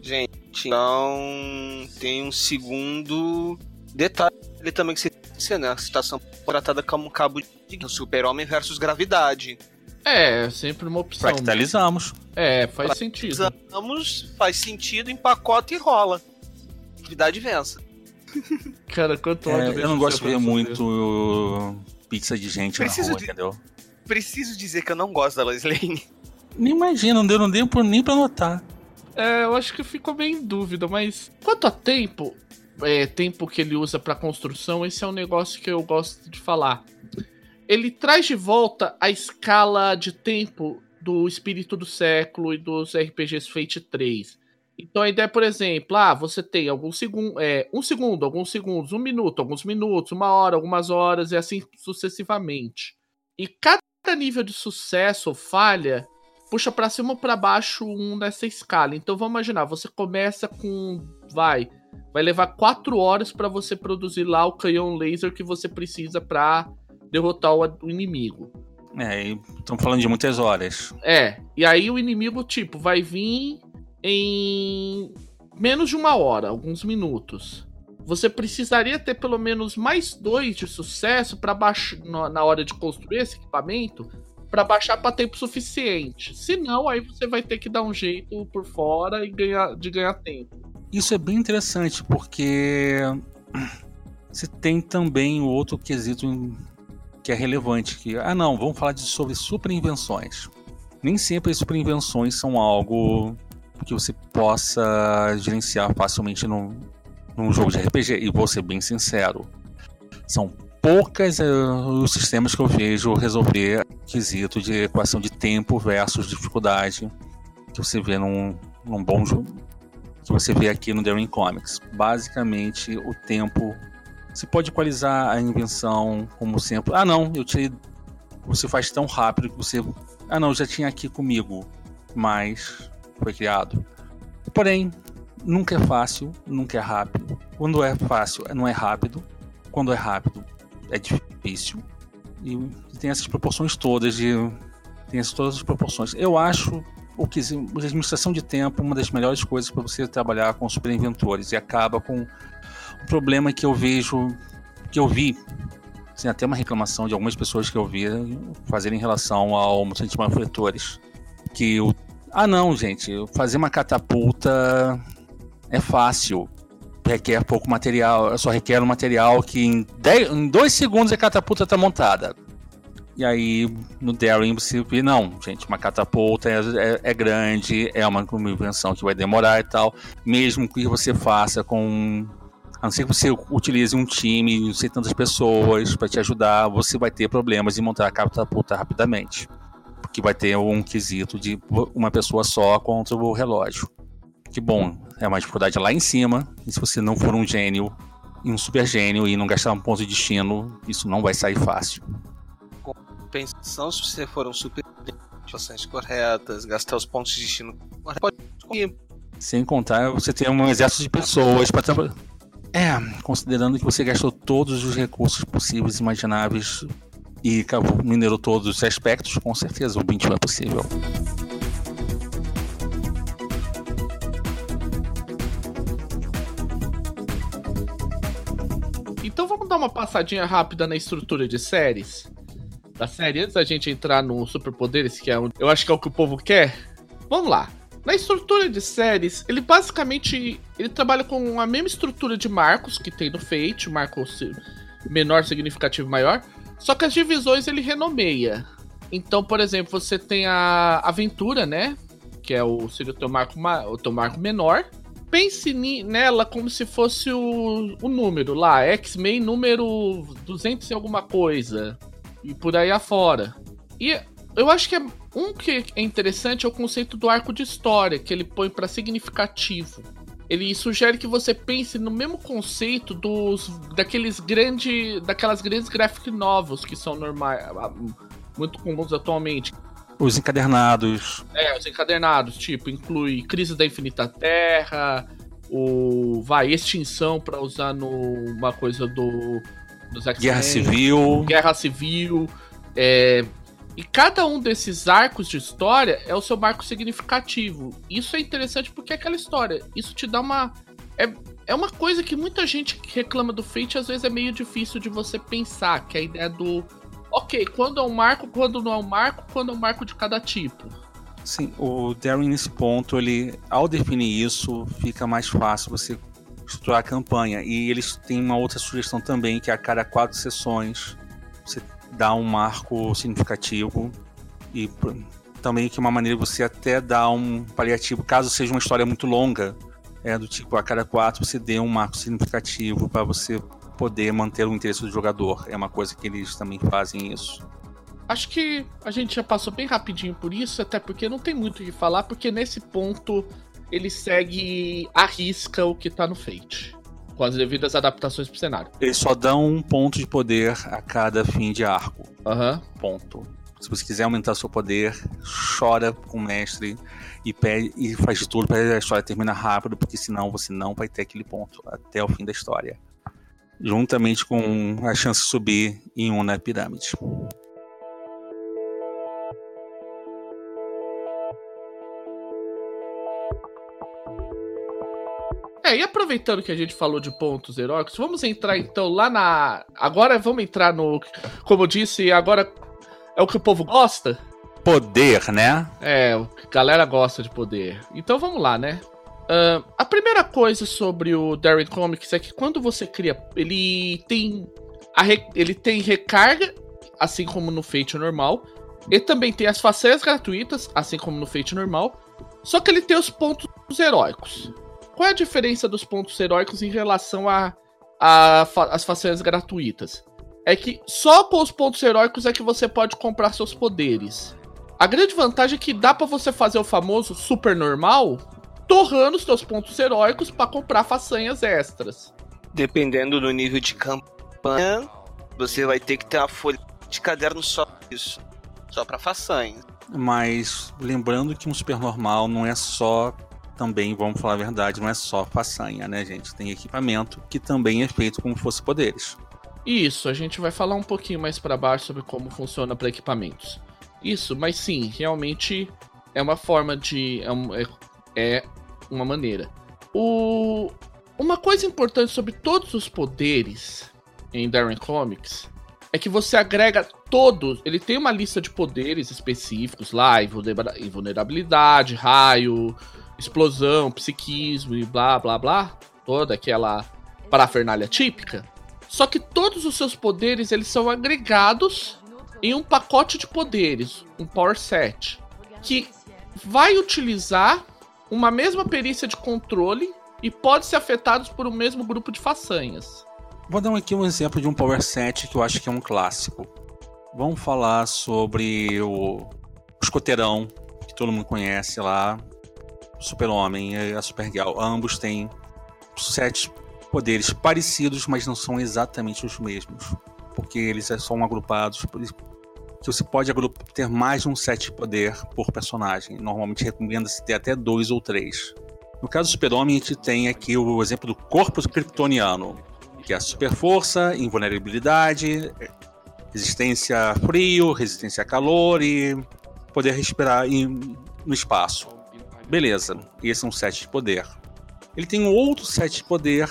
Gente, então tem um segundo detalhe também que você né? A situação tratada como um cabo de super-homem versus gravidade. É, sempre uma opção. Fractalizamos. É, faz sentido. Fractalizamos, faz sentido, empacota e rola atividade vença. Cara, quanto é, ódio. Eu não gosto de ver muito pizza de gente Preciso na rua, de... entendeu? Preciso dizer que eu não gosto da Lois Lane. Nem imagino, não deu, não deu nem pra notar. É, eu acho que ficou bem em dúvida, mas quanto a tempo, é, tempo que ele usa para construção, esse é um negócio que eu gosto de falar. Ele traz de volta a escala de tempo do Espírito do Século e dos RPGs Fate 3. Então a ideia, por exemplo, ah, você tem alguns segundos, é, um segundo, alguns segundos, um minuto, alguns minutos, uma hora, algumas horas, e assim sucessivamente. E cada nível de sucesso ou falha puxa para cima ou para baixo um nessa escala. Então vamos imaginar, você começa com, vai, vai levar quatro horas para você produzir lá o canhão laser que você precisa para derrotar o inimigo. É, estamos falando de muitas horas. É, e aí o inimigo, tipo, vai vir em menos de uma hora, alguns minutos. Você precisaria ter pelo menos mais dois de sucesso para baixar na hora de construir esse equipamento para baixar para tempo suficiente. Se não, aí você vai ter que dar um jeito por fora e ganhar de ganhar tempo. Isso é bem interessante porque você tem também o outro quesito que é relevante. Que, ah, não, vamos falar de, sobre invenções. Nem sempre as invenções são algo que você possa gerenciar facilmente num, num jogo de RPG. E vou ser bem sincero, são poucas uh, os sistemas que eu vejo resolver quesito de equação de tempo versus dificuldade que você vê num, num bom jogo que você vê aqui no Daring Comics. Basicamente, o tempo se pode equalizar a invenção como sempre. Ah, não, eu tirei. Você faz tão rápido que você. Ah, não, já tinha aqui comigo, mas foi criado. Porém, nunca é fácil, nunca é rápido. Quando é fácil, não é rápido. Quando é rápido, é difícil. E tem essas proporções todas de. Tem essas, todas as proporções. Eu acho o que administração de tempo é uma das melhores coisas para você trabalhar com super inventores e acaba com um problema que eu vejo que eu vi tem até uma reclamação de algumas pessoas que eu vi fazerem em relação ao de manufletores que o ah não gente fazer uma catapulta é fácil requer pouco material só requer um material que em, em dois segundos a catapulta está montada e aí, no você vê, não, gente, uma catapulta é, é, é, grande, é uma invenção que vai demorar e tal. Mesmo que você faça com. A não ser que você utilize um time, não sei tantas pessoas para te ajudar, você vai ter problemas em montar a catapulta rapidamente. Porque vai ter um quesito de uma pessoa só contra o relógio. Que bom, é uma dificuldade lá em cima. E se você não for um gênio e um super gênio e não gastar um ponto de destino, isso não vai sair fácil compensação, se você for um super ações corretas, gastar os pontos de destino pode. Sem contar, você tem um exército de pessoas para trabalhar. É, considerando que você gastou todos os recursos possíveis e imagináveis e minerou todos os aspectos, com certeza o 21 é possível. Dar uma passadinha rápida na estrutura de séries da série, antes da gente entrar no superpoderes, que é um, eu acho que é o que o povo quer. Vamos lá. Na estrutura de séries, ele basicamente ele trabalha com a mesma estrutura de marcos que tem no Fate, marco menor, significativo, maior, só que as divisões ele renomeia. Então, por exemplo, você tem a aventura, né? Que é o seria o teu marco, o teu marco menor. Pense nela como se fosse o, o número lá, X-Men número 200 e alguma coisa e por aí afora. E eu acho que é, um que é interessante é o conceito do arco de história, que ele põe para significativo. Ele sugere que você pense no mesmo conceito dos daqueles grandes, daquelas grandes graphic novels que são normais, muito comuns atualmente. Os encadernados. É, os encadernados, tipo, inclui Crise da Infinita Terra, o vai extinção para usar numa coisa do Guerra Civil. Guerra Civil. É, e cada um desses arcos de história é o seu marco significativo. Isso é interessante porque é aquela história. Isso te dá uma. É, é uma coisa que muita gente que reclama do Fate às vezes é meio difícil de você pensar, que é a ideia do. Ok, quando é um marco, quando não é um marco, quando é um marco de cada tipo. Sim, o Darren nesse ponto, ele, ao definir isso, fica mais fácil você estruturar a campanha. E eles têm uma outra sugestão também, que é a cada quatro sessões você dá um marco significativo e também que é uma maneira você até dar um paliativo, caso seja uma história muito longa, é do tipo a cada quatro você dê um marco significativo para você poder manter o interesse do jogador. É uma coisa que eles também fazem isso. Acho que a gente já passou bem rapidinho por isso, até porque não tem muito o que falar, porque nesse ponto ele segue a risca o que tá no Fate. Com as devidas adaptações pro cenário. Eles só dão um ponto de poder a cada fim de arco. Aham. Uhum. Ponto. Se você quiser aumentar seu poder, chora com o mestre e, pede, e faz tudo para a história terminar rápido, porque senão você não vai ter aquele ponto até o fim da história. Juntamente com a chance de subir em uma pirâmide. É, e aproveitando que a gente falou de pontos heróicos, vamos entrar então lá na. Agora vamos entrar no. Como eu disse, agora é o que o povo gosta? Poder, né? É, a galera gosta de poder. Então vamos lá, né? Uh, a primeira coisa sobre o Darren Comics é que quando você cria. Ele tem. Re, ele tem recarga assim como no Fate normal. Ele também tem as façanhas gratuitas, assim como no Fate normal. Só que ele tem os pontos heróicos. Qual é a diferença dos pontos heróicos em relação a, a, as façanhas gratuitas? É que só com os pontos heróicos é que você pode comprar seus poderes. A grande vantagem é que dá para você fazer o famoso super normal, torrando os seus pontos heróicos para comprar façanhas extras. Dependendo do nível de campanha, você vai ter que ter uma folha de caderno só isso, só para façanhas. Mas lembrando que um super normal não é só também, vamos falar a verdade, não é só façanha, né, gente? Tem equipamento que também é feito como fosse poderes. Isso, a gente vai falar um pouquinho mais para baixo sobre como funciona para equipamentos. Isso, mas sim, realmente é uma forma de. É, é, é uma maneira. O, uma coisa importante sobre todos os poderes em Darren Comics é que você agrega todos. Ele tem uma lista de poderes específicos lá: invulnerabilidade, raio, explosão, psiquismo e blá blá blá. Toda aquela parafernália típica. Só que todos os seus poderes eles são agregados em um pacote de poderes, um power set, que vai utilizar uma mesma perícia de controle e pode ser afetados por um mesmo grupo de façanhas. Vou dar aqui um exemplo de um power set que eu acho que é um clássico. Vamos falar sobre o escoteirão, que todo mundo conhece lá, Super-Homem e a Supergirl. Ambos têm sete poderes parecidos, mas não são exatamente os mesmos. Porque eles são agrupados. Você pode ter mais de um set de poder por personagem. Normalmente recomenda-se ter até dois ou três. No caso do Super-Homem, a gente tem aqui o exemplo do corpo kryptoniano, que é super força, invulnerabilidade, resistência a frio, resistência a calor e poder respirar em, no espaço. Beleza, esse é um set de poder. Ele tem um outro set de poder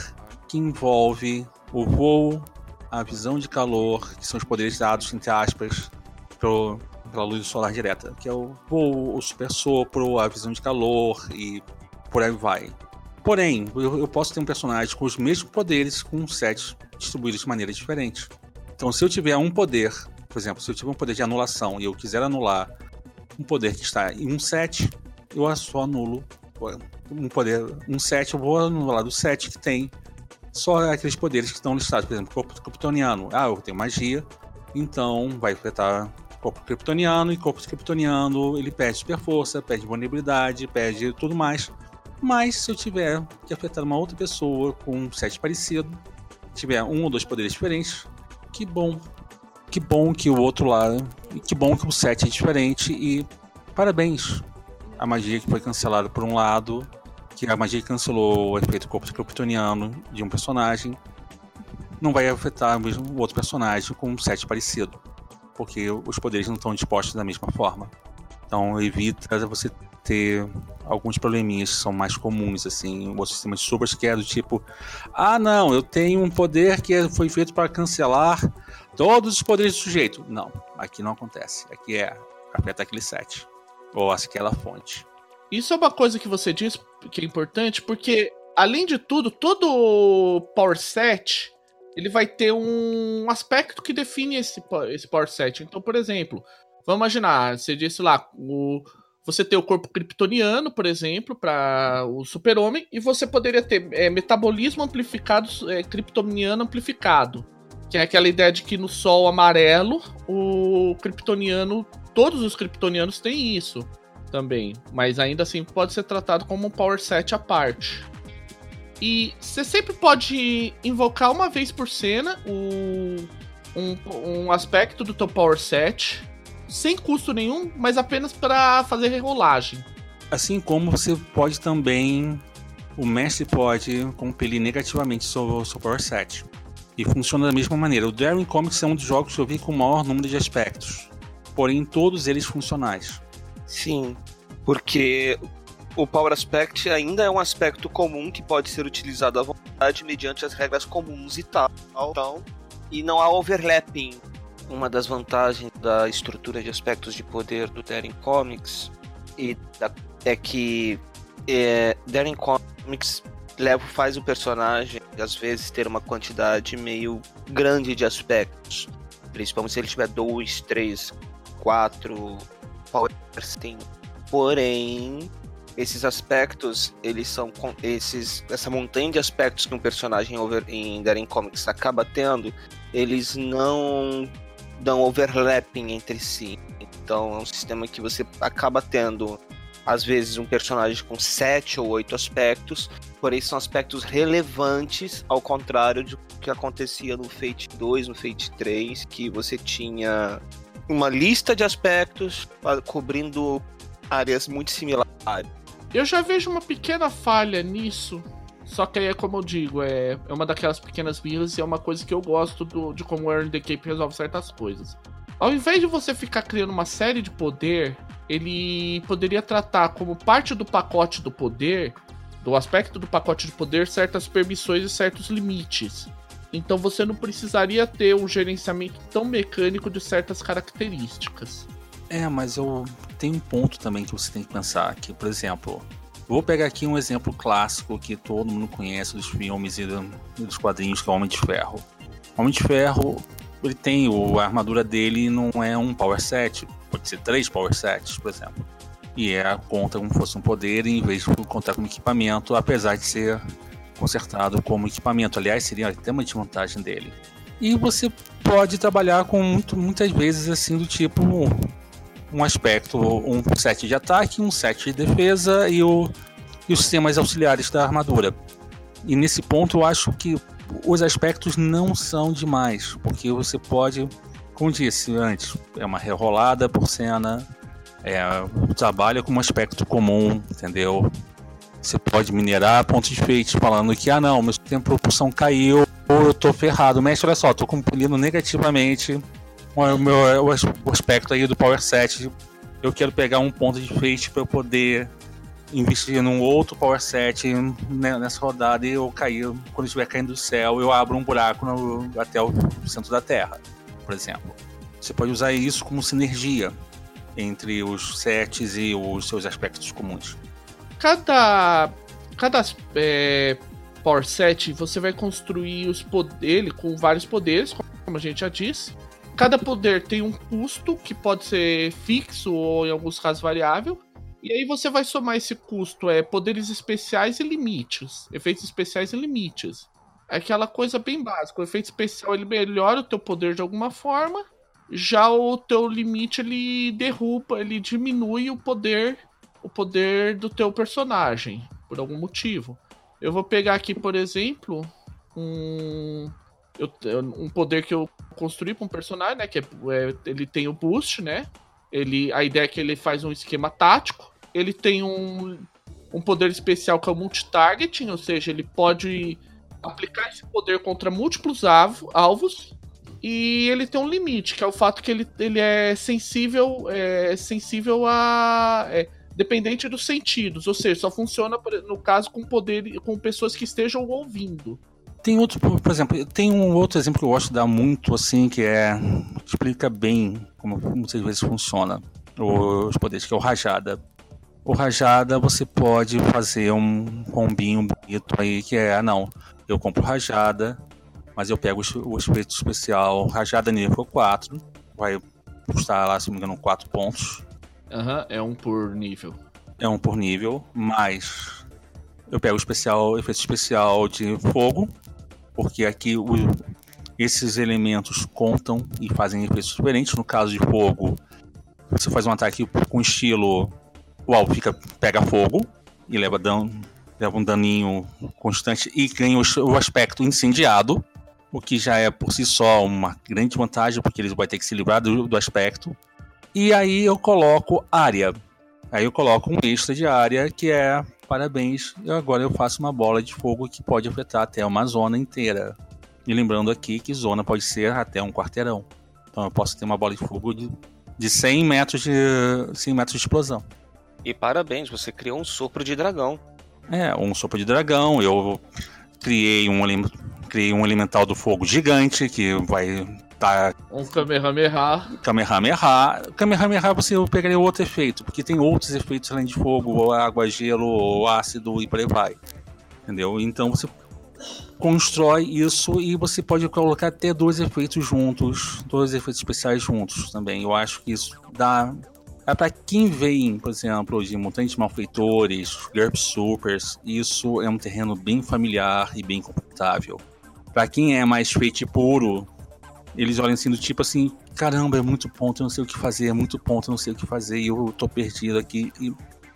que envolve o voo, a visão de calor, que são os poderes dados, entre aspas, pro, pela luz solar direta, que é o voo, o super sopro, a visão de calor e por aí vai. Porém, eu, eu posso ter um personagem com os mesmos poderes com sets distribuídos de maneira diferente. Então, se eu tiver um poder, por exemplo, se eu tiver um poder de anulação e eu quiser anular um poder que está em um set, eu só anulo um poder, um set, eu vou anular do set que tem só aqueles poderes que estão listados, por exemplo, corpo kryptoniano. Ah, eu tenho magia, então vai afetar corpo kryptoniano e corpo kryptoniano ele perde super força, perde vulnerabilidade, perde tudo mais. Mas se eu tiver que afetar uma outra pessoa com um set parecido, tiver um ou dois poderes diferentes, que bom. Que bom que o outro lado. Que bom que o set é diferente e parabéns. A magia que foi cancelada por um lado, que a magia cancelou o efeito corpo kryptoniano de um personagem, não vai afetar o outro personagem com um set parecido, porque os poderes não estão dispostos da mesma forma. Então evita você ter alguns probleminhas que são mais comuns, assim, o sistema de subas que é do tipo, ah não, eu tenho um poder que foi feito para cancelar todos os poderes do sujeito. Não, aqui não acontece. Aqui é aperta aquele set ou aquela fonte. Isso é uma coisa que você diz que é importante, porque além de tudo, todo power set ele vai ter um aspecto que define esse, esse power set. Então, por exemplo, vamos imaginar, você disse lá, o você tem o corpo kryptoniano, por exemplo, para o super-homem, e você poderia ter é, metabolismo amplificado, é, kryptoniano amplificado. Que é aquela ideia de que no sol amarelo, o kryptoniano, todos os kryptonianos têm isso também. Mas ainda assim pode ser tratado como um power set à parte. E você sempre pode invocar uma vez por cena o, um, um aspecto do teu power set sem custo nenhum, mas apenas para fazer rerolagem. Assim como você pode também. O mestre pode compelir negativamente seu, seu Power Set. E funciona da mesma maneira. O Daring Comics é um dos jogos que eu vi com o maior número de aspectos. Porém, todos eles funcionais. Sim, porque o Power Aspect ainda é um aspecto comum que pode ser utilizado à vontade mediante as regras comuns e tal. tal e não há overlapping uma das vantagens da estrutura de aspectos de poder do Daring Comics e da, é que é, Daring Comics leva, faz o personagem às vezes ter uma quantidade meio grande de aspectos. Principalmente se ele tiver 2, 3, 4 powers tem. Porém, esses aspectos, eles são esses essa montanha de aspectos que um personagem over, em Darren Comics acaba tendo, eles não dão overlapping entre si. Então é um sistema que você acaba tendo às vezes um personagem com sete ou oito aspectos, porém são aspectos relevantes, ao contrário do que acontecia no Fate 2, no Fate 3, que você tinha uma lista de aspectos cobrindo áreas muito similares. Eu já vejo uma pequena falha nisso. Só que aí é como eu digo, é, é uma daquelas pequenas birras e é uma coisa que eu gosto do, de como o Earn the Cape resolve certas coisas. Ao invés de você ficar criando uma série de poder, ele poderia tratar como parte do pacote do poder, do aspecto do pacote de poder, certas permissões e certos limites. Então você não precisaria ter um gerenciamento tão mecânico de certas características. É, mas eu tenho um ponto também que você tem que pensar, que, por exemplo, vou pegar aqui um exemplo clássico que todo mundo conhece dos filmes e dos quadrinhos, que é o Homem de Ferro. O Homem de Ferro, ele tem, a armadura dele não é um Power Set, pode ser três Power Sets, por exemplo. E é conta como se fosse um poder em vez de contar como equipamento, apesar de ser consertado como equipamento. Aliás, seria até uma desvantagem dele. E você pode trabalhar com muito, muitas vezes assim do tipo um aspecto, um set de ataque, um set de defesa e, o, e os sistemas auxiliares da armadura. E nesse ponto eu acho que os aspectos não são demais, porque você pode, como disse antes, é uma rerolada por cena, é, trabalha com um aspecto comum, entendeu? Você pode minerar pontos de fate falando que, ah não, meu tempo de propulsão caiu, ou eu tô ferrado. Mestre, olha só, tô compilindo negativamente o meu o aspecto aí do Power Set. Eu quero pegar um ponto de fate para eu poder investir num outro Power Set nessa rodada e eu cair, quando estiver caindo do céu, eu abro um buraco no, até o centro da Terra, por exemplo. Você pode usar isso como sinergia entre os sets e os seus aspectos comuns cada, cada é, Power Set você vai construir os ele com vários poderes, como a gente já disse. Cada poder tem um custo que pode ser fixo ou em alguns casos variável. E aí você vai somar esse custo, é poderes especiais e limites. Efeitos especiais e limites. É aquela coisa bem básica. O efeito especial ele melhora o teu poder de alguma forma. Já o teu limite ele derruba, ele diminui o poder o poder do teu personagem, por algum motivo. Eu vou pegar aqui, por exemplo, um, eu, um poder que eu construí para um personagem, né? Que é, é, ele tem o boost, né? Ele, a ideia é que ele faz um esquema tático. Ele tem um, um poder especial que é o multitargeting, ou seja, ele pode aplicar esse poder contra múltiplos alvos. E ele tem um limite, que é o fato que ele, ele é sensível, é, sensível a. É, dependente dos sentidos, ou seja, só funciona no caso com poder com pessoas que estejam ouvindo. Tem outro, por exemplo, tem um outro exemplo que eu gosto de dar muito assim, que é explica bem como muitas vezes funciona os poderes, que é o rajada. O rajada você pode fazer um combinho bonito aí que é, ah, não, eu compro rajada, mas eu pego o efeito especial rajada nível 4, vai custar lá, se não me engano, 4 pontos. Aham, uhum, é um por nível. É um por nível, mas eu pego o especial, efeito especial de fogo, porque aqui o, esses elementos contam e fazem efeitos diferentes. No caso de fogo, você faz um ataque com estilo, alvo fica, pega fogo e leva, dan, leva um daninho constante e ganha o, o aspecto incendiado, o que já é por si só uma grande vantagem, porque eles vão ter que se livrar do, do aspecto. E aí eu coloco área. Aí eu coloco um extra de área que é parabéns, e agora eu faço uma bola de fogo que pode afetar até uma zona inteira. E lembrando aqui que zona pode ser até um quarteirão. Então eu posso ter uma bola de fogo de, de 100 metros de 100 metros de explosão. E parabéns, você criou um sopro de dragão. É, um sopro de dragão. Eu criei um, criei um elemental do fogo gigante que vai tá. Um Kamehameha. Kamehameha. Kamehameha você pegaria outro efeito, porque tem outros efeitos além de fogo, ou água, gelo, ou ácido e por aí vai. Entendeu? Então você. constrói isso e você pode colocar até dois efeitos juntos, dois efeitos especiais juntos também. Eu acho que isso dá. É para quem vem, por exemplo, de Mutantes Malfeitores, GURP Supers, isso é um terreno bem familiar e bem confortável. Para quem é mais feito puro, eles olham assim do tipo assim, caramba, é muito ponto, eu não sei o que fazer, é muito ponto, eu não sei o que fazer, e eu tô perdido aqui, e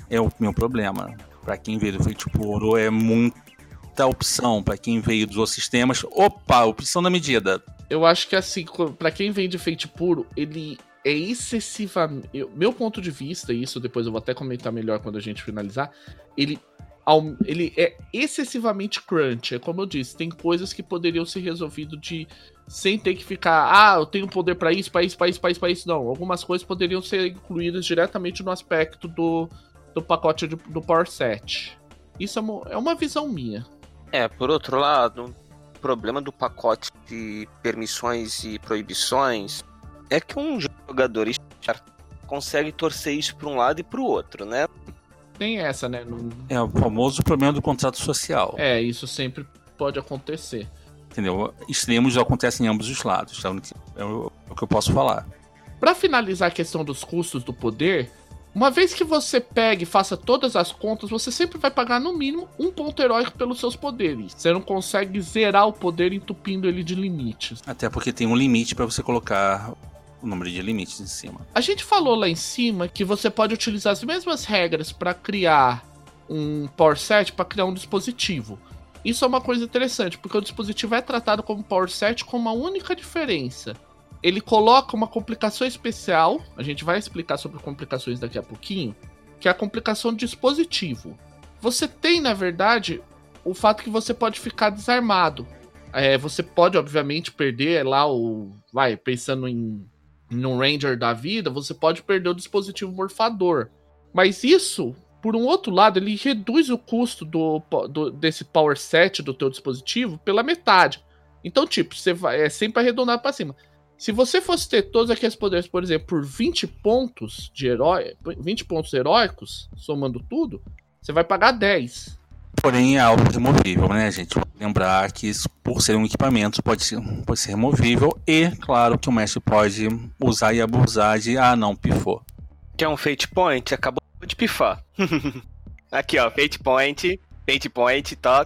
é o meu problema. Para quem veio do feito puro, é muita opção. Para quem veio dos outros sistemas, opa, opção na medida. Eu acho que assim, para quem vem de feito puro, ele é excessivamente. Meu ponto de vista, isso depois eu vou até comentar melhor quando a gente finalizar, ele ele é excessivamente crunch. É como eu disse, tem coisas que poderiam ser resolvidas de sem ter que ficar, ah, eu tenho poder para isso, para isso, para isso, para isso, para isso. Não, algumas coisas poderiam ser incluídas diretamente no aspecto do, do pacote de, do Power Set. Isso é uma, é uma visão minha. É, por outro lado, o problema do pacote de permissões e proibições é que um jogador consegue torcer isso para um lado e para o outro, né? Tem essa, né? É o famoso problema do contrato social. É, isso sempre pode acontecer. Entendeu? Extremos acontecem em ambos os lados. Então é o, é o que eu posso falar. Para finalizar a questão dos custos do poder, uma vez que você pegue e faça todas as contas, você sempre vai pagar no mínimo um ponto heróico pelos seus poderes. Você não consegue zerar o poder entupindo ele de limites. Até porque tem um limite para você colocar o número de limites em cima. A gente falou lá em cima que você pode utilizar as mesmas regras para criar um power set para criar um dispositivo. Isso é uma coisa interessante, porque o dispositivo é tratado como power set com uma única diferença. Ele coloca uma complicação especial, a gente vai explicar sobre complicações daqui a pouquinho, que é a complicação de dispositivo. Você tem, na verdade, o fato que você pode ficar desarmado. É, você pode, obviamente, perder lá o. Vai, pensando em num Ranger da vida, você pode perder o dispositivo morfador. Mas isso, por um outro lado, ele reduz o custo do, do desse power set do teu dispositivo pela metade. Então, tipo, você vai é sempre arredondado para cima. Se você fosse ter todos aqueles poderes, por exemplo, por 20 pontos de herói, 20 pontos heróicos, somando tudo, você vai pagar 10. Porém, é algo removível, né, gente? Lembrar que isso, por ser um equipamento, pode ser, pode ser removível e, claro, que o mestre pode usar e abusar de, ah, não, pifou. Que é um Fate Point, acabou de pifar. Aqui, ó, Fate Point, Fate Point, tá.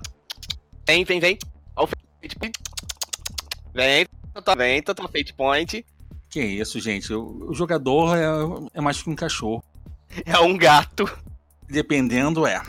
Vem, vem, vem. Ó, o Fate Point. Vem, tá, vem, tá, tá, Fate Point. Que isso, gente? O, o jogador é, é mais que um cachorro. É um gato. Dependendo, é.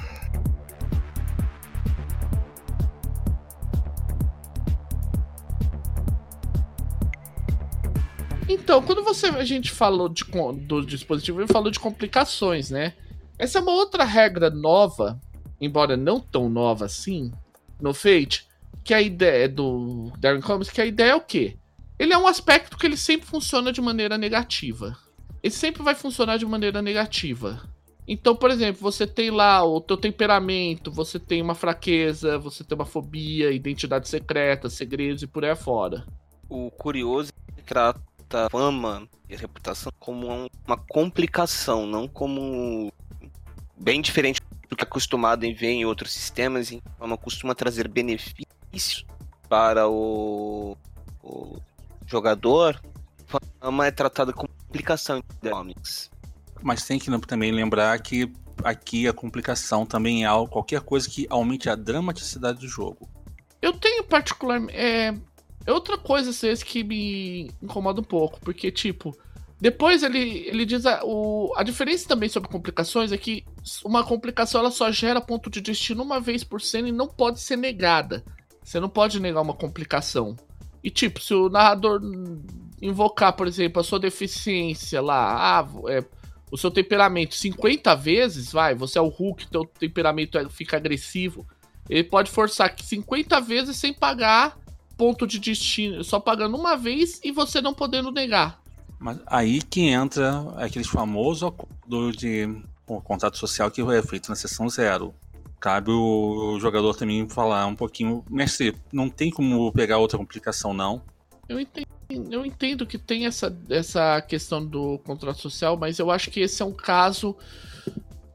Então, quando você a gente falou de, do dispositivo, ele falou de complicações, né? Essa é uma outra regra nova, embora não tão nova assim, no Fate, que a ideia é do Darren Combs, que a ideia é o quê? Ele é um aspecto que ele sempre funciona de maneira negativa. Ele sempre vai funcionar de maneira negativa. Então, por exemplo, você tem lá o teu temperamento, você tem uma fraqueza, você tem uma fobia, identidade secreta, segredos e por aí afora. O curioso é que trata fama e reputação como uma complicação, não como bem diferente do que é acostumado em ver em outros sistemas, em fama costuma trazer benefícios para o, o jogador. Fama é tratada como complicação em comics. Mas tem que também lembrar que aqui a complicação também é algo, qualquer coisa que aumente a dramaticidade do jogo. Eu tenho particularmente. É outra coisa, às vezes, que me incomoda um pouco, porque, tipo, depois ele, ele diz. A, o, a diferença também sobre complicações é que uma complicação ela só gera ponto de destino uma vez por cena e não pode ser negada. Você não pode negar uma complicação. E, tipo, se o narrador invocar, por exemplo, a sua deficiência lá, ah, é, o seu temperamento 50 vezes, vai, você é o Hulk, teu temperamento é, fica agressivo. Ele pode forçar 50 vezes sem pagar ponto de destino, só pagando uma vez e você não podendo negar. Mas aí que entra aqueles famosos acordo de o contrato social que é feito na sessão zero. Cabe o jogador também falar um pouquinho, mestre, não tem como pegar outra complicação não. Eu entendo, eu entendo que tem essa, essa questão do contrato social, mas eu acho que esse é um caso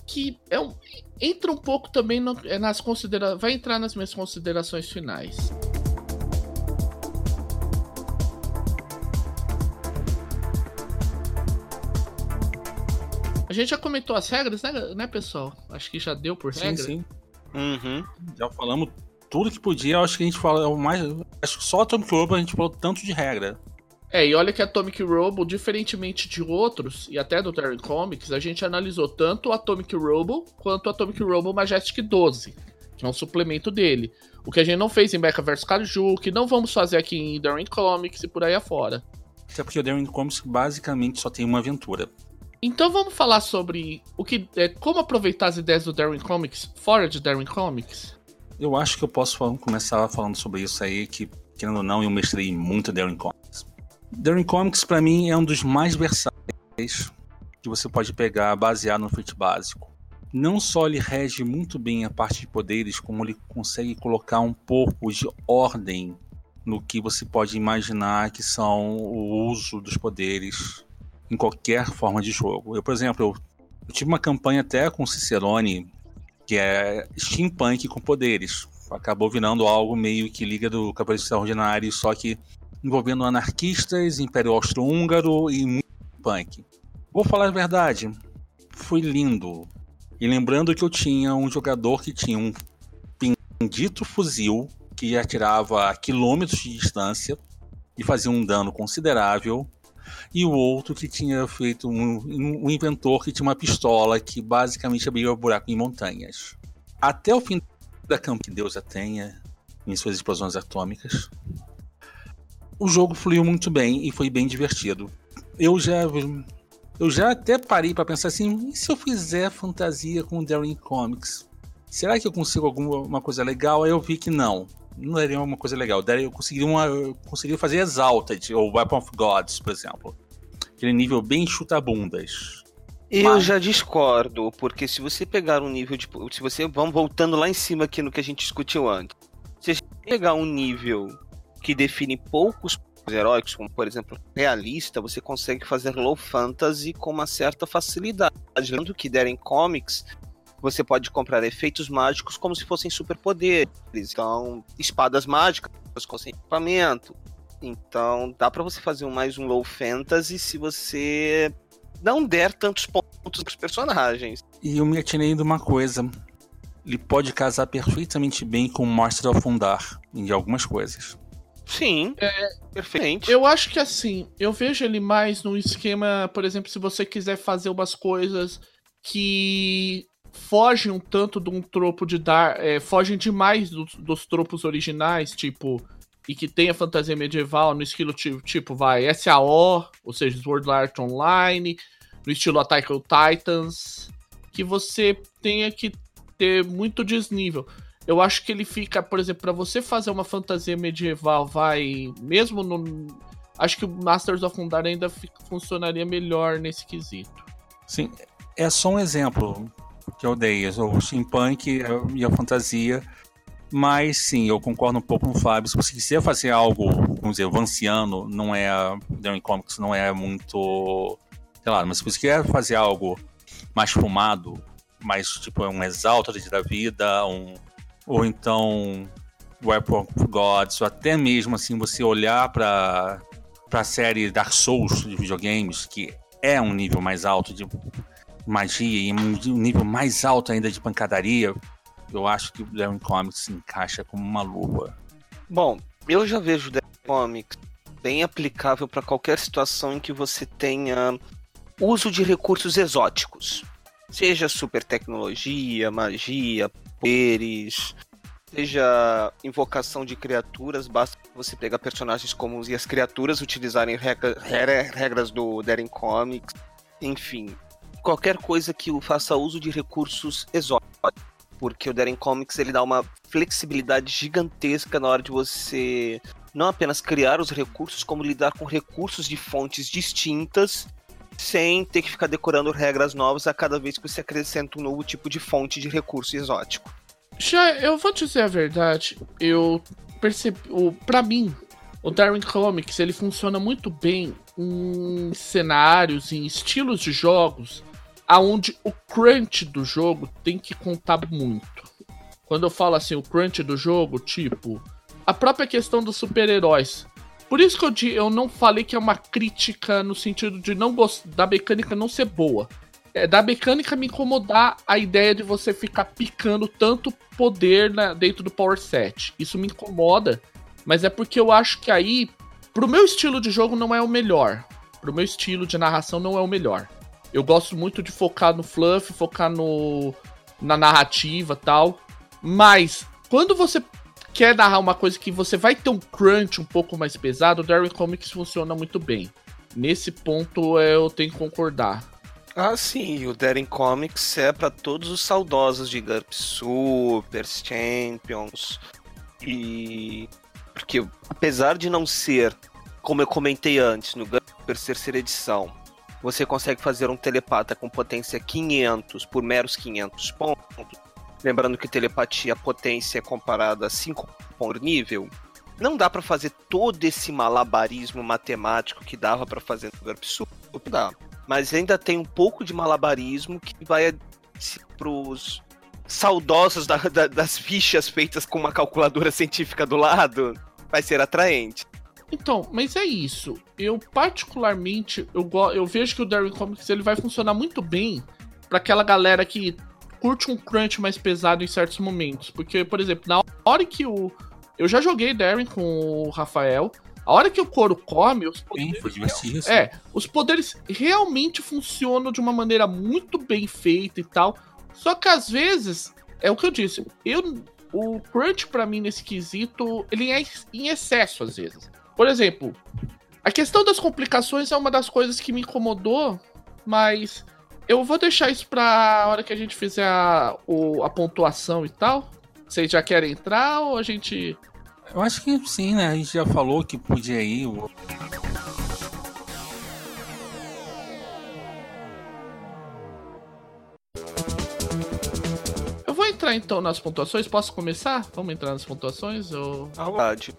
que é um, entra um pouco também no, é nas considera vai entrar nas minhas considerações finais. A gente já comentou as regras, né, né pessoal? Acho que já deu por regra. Sim, sim. Uhum. Já falamos tudo que podia. Acho que a gente falou mais. Acho que só Atomic Robo a gente falou tanto de regra. É, e olha que Atomic Robo, diferentemente de outros, e até do Terran Comics, a gente analisou tanto o Atomic Robo quanto o Atomic Robo Majestic 12, que é um suplemento dele. O que a gente não fez em Mecha vs Kaiju, que não vamos fazer aqui em Darwin Comics e por aí afora. Até porque o Darwin Comics basicamente só tem uma aventura. Então vamos falar sobre o que é, como aproveitar as ideias do Darwin Comics fora de Darwin Comics? Eu acho que eu posso começar falando sobre isso aí, que, querendo ou não, eu mestrei muito Darwin Comics. Darwin Comics, para mim, é um dos mais versáteis que você pode pegar baseado no fit básico. Não só ele rege muito bem a parte de poderes, como ele consegue colocar um pouco de ordem no que você pode imaginar que são o uso dos poderes em qualquer forma de jogo. Eu, por exemplo, eu, eu tive uma campanha até com Cicerone que é steampunk com poderes. Acabou virando algo meio que liga do Cavaleiro Extraordinário, só que envolvendo anarquistas, Império Austro-Húngaro e muito punk. Vou falar a verdade, foi lindo. E lembrando que eu tinha um jogador que tinha um bendito fuzil que atirava a quilômetros de distância e fazia um dano considerável e o outro que tinha feito um, um inventor que tinha uma pistola que basicamente abria buraco em montanhas. Até o fim da campanha que Deus a tenha em suas explosões atômicas, o jogo fluiu muito bem e foi bem divertido. Eu já eu já até parei para pensar assim, e se eu fizer fantasia com o Daring Comics? Será que eu consigo alguma coisa legal? Aí eu vi que não não daria uma coisa legal. Daria, eu conseguiria, uma, conseguiria fazer Exalted, ou Weapon of Gods, por exemplo. Aquele nível bem chuta-bundas. Eu Mas... já discordo, porque se você pegar um nível de. Se você. Vamos voltando lá em cima aqui no que a gente discutiu antes. Se você pegar um nível que define poucos heróicos, como por exemplo realista, você consegue fazer low fantasy com uma certa facilidade. Lembrando que Darren Comics você pode comprar efeitos mágicos como se fossem superpoderes. Então, espadas mágicas com equipamento. Então, dá para você fazer mais um low fantasy se você não der tantos pontos pros personagens. E eu me atinei de uma coisa. Ele pode casar perfeitamente bem com o Master of Undar em algumas coisas. Sim, é, perfeito. Eu acho que assim, eu vejo ele mais no esquema, por exemplo, se você quiser fazer umas coisas que fogem um tanto de um tropo de dar. É, fogem demais do, dos tropos originais, tipo. E que tem a fantasia medieval no estilo tipo, tipo vai, SAO, ou seja, Sword Art Online, no estilo Attack on Titans, que você tenha que ter muito desnível. Eu acho que ele fica, por exemplo, para você fazer uma fantasia medieval, vai, mesmo no. Acho que o Masters of Undar ainda fica, funcionaria melhor nesse quesito. Sim, é só um exemplo que eu dei, o steampunk e a fantasia. Mas sim, eu concordo um pouco com o Fábio. Se você quiser fazer algo, vamos dizer, vanciano, não é. Darwin Comics não é muito. Sei lá, mas se você quer fazer algo mais fumado, mais tipo um Exalted da vida, um, ou então Weapon of Gods, ou até mesmo assim você olhar para a série Dark Souls de videogames, que é um nível mais alto de magia e um nível mais alto ainda de pancadaria, eu acho que o Darwin Comics se encaixa como uma luva. Bom, eu já vejo o Darwin Comics bem aplicável para qualquer situação em que você tenha uso de recursos exóticos. Seja super tecnologia, magia, poderes, seja invocação de criaturas, basta você pegar personagens comuns e as criaturas utilizarem regra, regras do Darren Comics. Enfim, qualquer coisa que faça uso de recursos exóticos. Porque o Darren Comics ele dá uma flexibilidade gigantesca na hora de você não apenas criar os recursos, como lidar com recursos de fontes distintas sem ter que ficar decorando regras novas a cada vez que você acrescenta um novo tipo de fonte de recurso exótico. Já, eu vou dizer a verdade, eu percebi, para mim, o Darwin Comics ele funciona muito bem em cenários, em estilos de jogos aonde o crunch do jogo tem que contar muito. Quando eu falo assim, o crunch do jogo, tipo, a própria questão dos super-heróis. Por isso que eu, eu não falei que é uma crítica no sentido de não da mecânica não ser boa. É da mecânica me incomodar a ideia de você ficar picando tanto poder na, dentro do Power Set. Isso me incomoda, mas é porque eu acho que aí, pro meu estilo de jogo, não é o melhor. Pro meu estilo de narração, não é o melhor. Eu gosto muito de focar no fluff, focar no na narrativa tal. Mas quando você quer narrar uma coisa que você vai ter um crunch um pouco mais pesado, o Darwin Comics funciona muito bem. Nesse ponto eu tenho que concordar. Ah, sim, o Darren Comics é para todos os saudosos de GURP Super, Champions. E. Porque, apesar de não ser, como eu comentei antes, no GURP terceira edição, você consegue fazer um telepata com potência 500 por meros 500 pontos. Lembrando que telepatia, potência é comparada a 5 por nível. Não dá para fazer todo esse malabarismo matemático que dava para fazer no GURP Super, dá. Mas ainda tem um pouco de malabarismo que vai pros saudosos da, da, das fichas feitas com uma calculadora científica do lado, vai ser atraente. Então, mas é isso. Eu particularmente eu, eu vejo que o Darwin Comics ele vai funcionar muito bem para aquela galera que curte um crunch mais pesado em certos momentos, porque por exemplo, na hora que o eu já joguei Darwin com o Rafael, a hora que o couro come, os poderes, Sim, é, os poderes realmente funcionam de uma maneira muito bem feita e tal. Só que às vezes, é o que eu disse, eu o crunch para mim nesse quesito, ele é em excesso às vezes. Por exemplo, a questão das complicações é uma das coisas que me incomodou, mas eu vou deixar isso pra hora que a gente fizer a, o, a pontuação e tal. Vocês já querem entrar ou a gente. Eu acho que sim, né? A gente já falou que podia ir. Entrar então nas pontuações. Posso começar? Vamos entrar nas pontuações? Ou...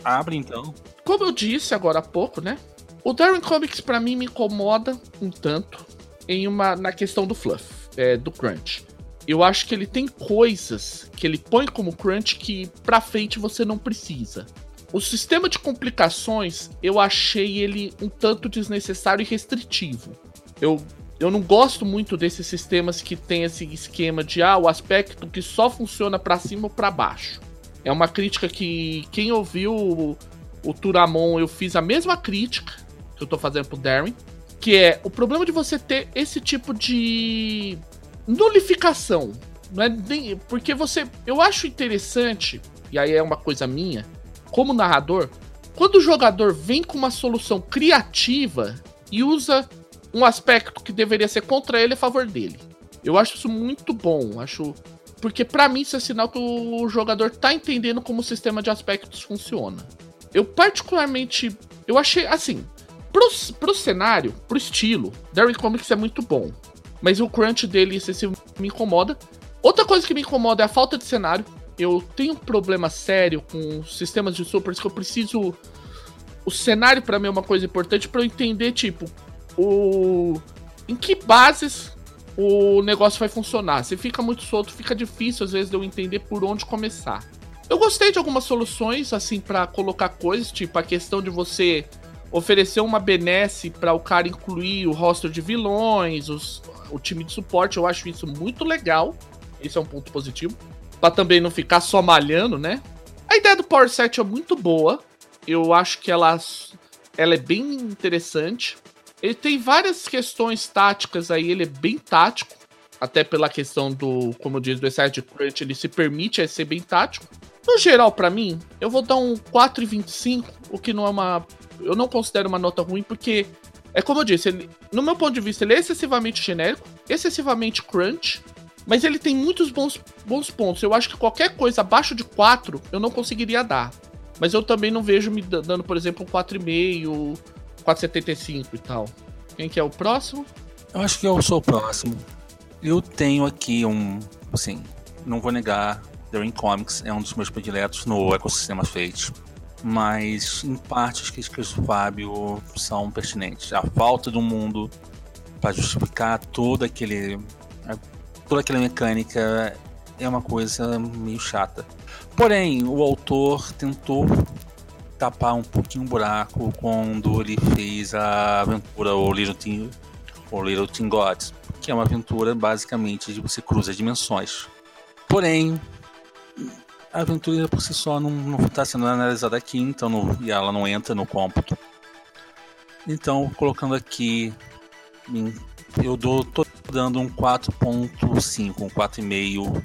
Abre então. Como eu disse agora há pouco, né? O Darwin Comics para mim me incomoda um tanto em uma na questão do fluff, é, do crunch. Eu acho que ele tem coisas que ele põe como crunch que pra frente você não precisa. O sistema de complicações, eu achei ele um tanto desnecessário e restritivo. Eu, eu não gosto muito desses sistemas que tem esse esquema de ah, o aspecto que só funciona para cima ou para baixo. É uma crítica que quem ouviu o Turamon, eu fiz a mesma crítica que eu tô fazendo pro Darren, que é o problema de você ter esse tipo de nulificação. Não é nem, porque você, eu acho interessante, e aí é uma coisa minha, como narrador, quando o jogador vem com uma solução criativa e usa um aspecto que deveria ser contra ele a favor dele. Eu acho isso muito bom, acho porque para mim isso é sinal que o jogador tá entendendo como o sistema de aspectos funciona. Eu particularmente. Eu achei. Assim. Pro, pro cenário, pro estilo, Darwin Comics é muito bom. Mas o crunch dele excessivo me incomoda. Outra coisa que me incomoda é a falta de cenário. Eu tenho um problema sério com sistemas de supers que eu preciso. O cenário para mim é uma coisa importante para eu entender, tipo, o. Em que bases o negócio vai funcionar. Se fica muito solto, fica difícil às vezes de eu entender por onde começar. Eu gostei de algumas soluções, assim, para colocar coisas, tipo a questão de você oferecer uma benesse para o cara incluir o roster de vilões, os, o time de suporte. Eu acho isso muito legal. Esse é um ponto positivo. Pra também não ficar só malhando, né? A ideia do Power Set é muito boa. Eu acho que ela, ela é bem interessante. Ele tem várias questões táticas aí, ele é bem tático. Até pela questão do, como diz, do excesso de crunch, ele se permite ser bem tático. No geral, para mim, eu vou dar um 4,25, o que não é uma. Eu não considero uma nota ruim, porque é como eu disse, ele, no meu ponto de vista, ele é excessivamente genérico, excessivamente crunch, mas ele tem muitos bons, bons pontos. Eu acho que qualquer coisa abaixo de 4 eu não conseguiria dar. Mas eu também não vejo me dando, por exemplo, um 4,5, 4,75 e tal. Quem que é o próximo? Eu acho que eu sou o próximo. Eu tenho aqui um. Assim, não vou negar, The Ring Comics é um dos meus prediletos no ecossistema Fate, mas em parte as críticas do Fábio são pertinentes. A falta do mundo para justificar todo aquele toda aquela mecânica é uma coisa meio chata. Porém, o autor tentou tapar um pouquinho o buraco quando ele fez a aventura O Little Team, o Gods, que é uma aventura basicamente de você cruza dimensões. Porém, a aventura por si só não está sendo analisada aqui, então não, e ela não entra no cômputo. Então, colocando aqui, eu dou, tô dando um 4.5, um 4,5,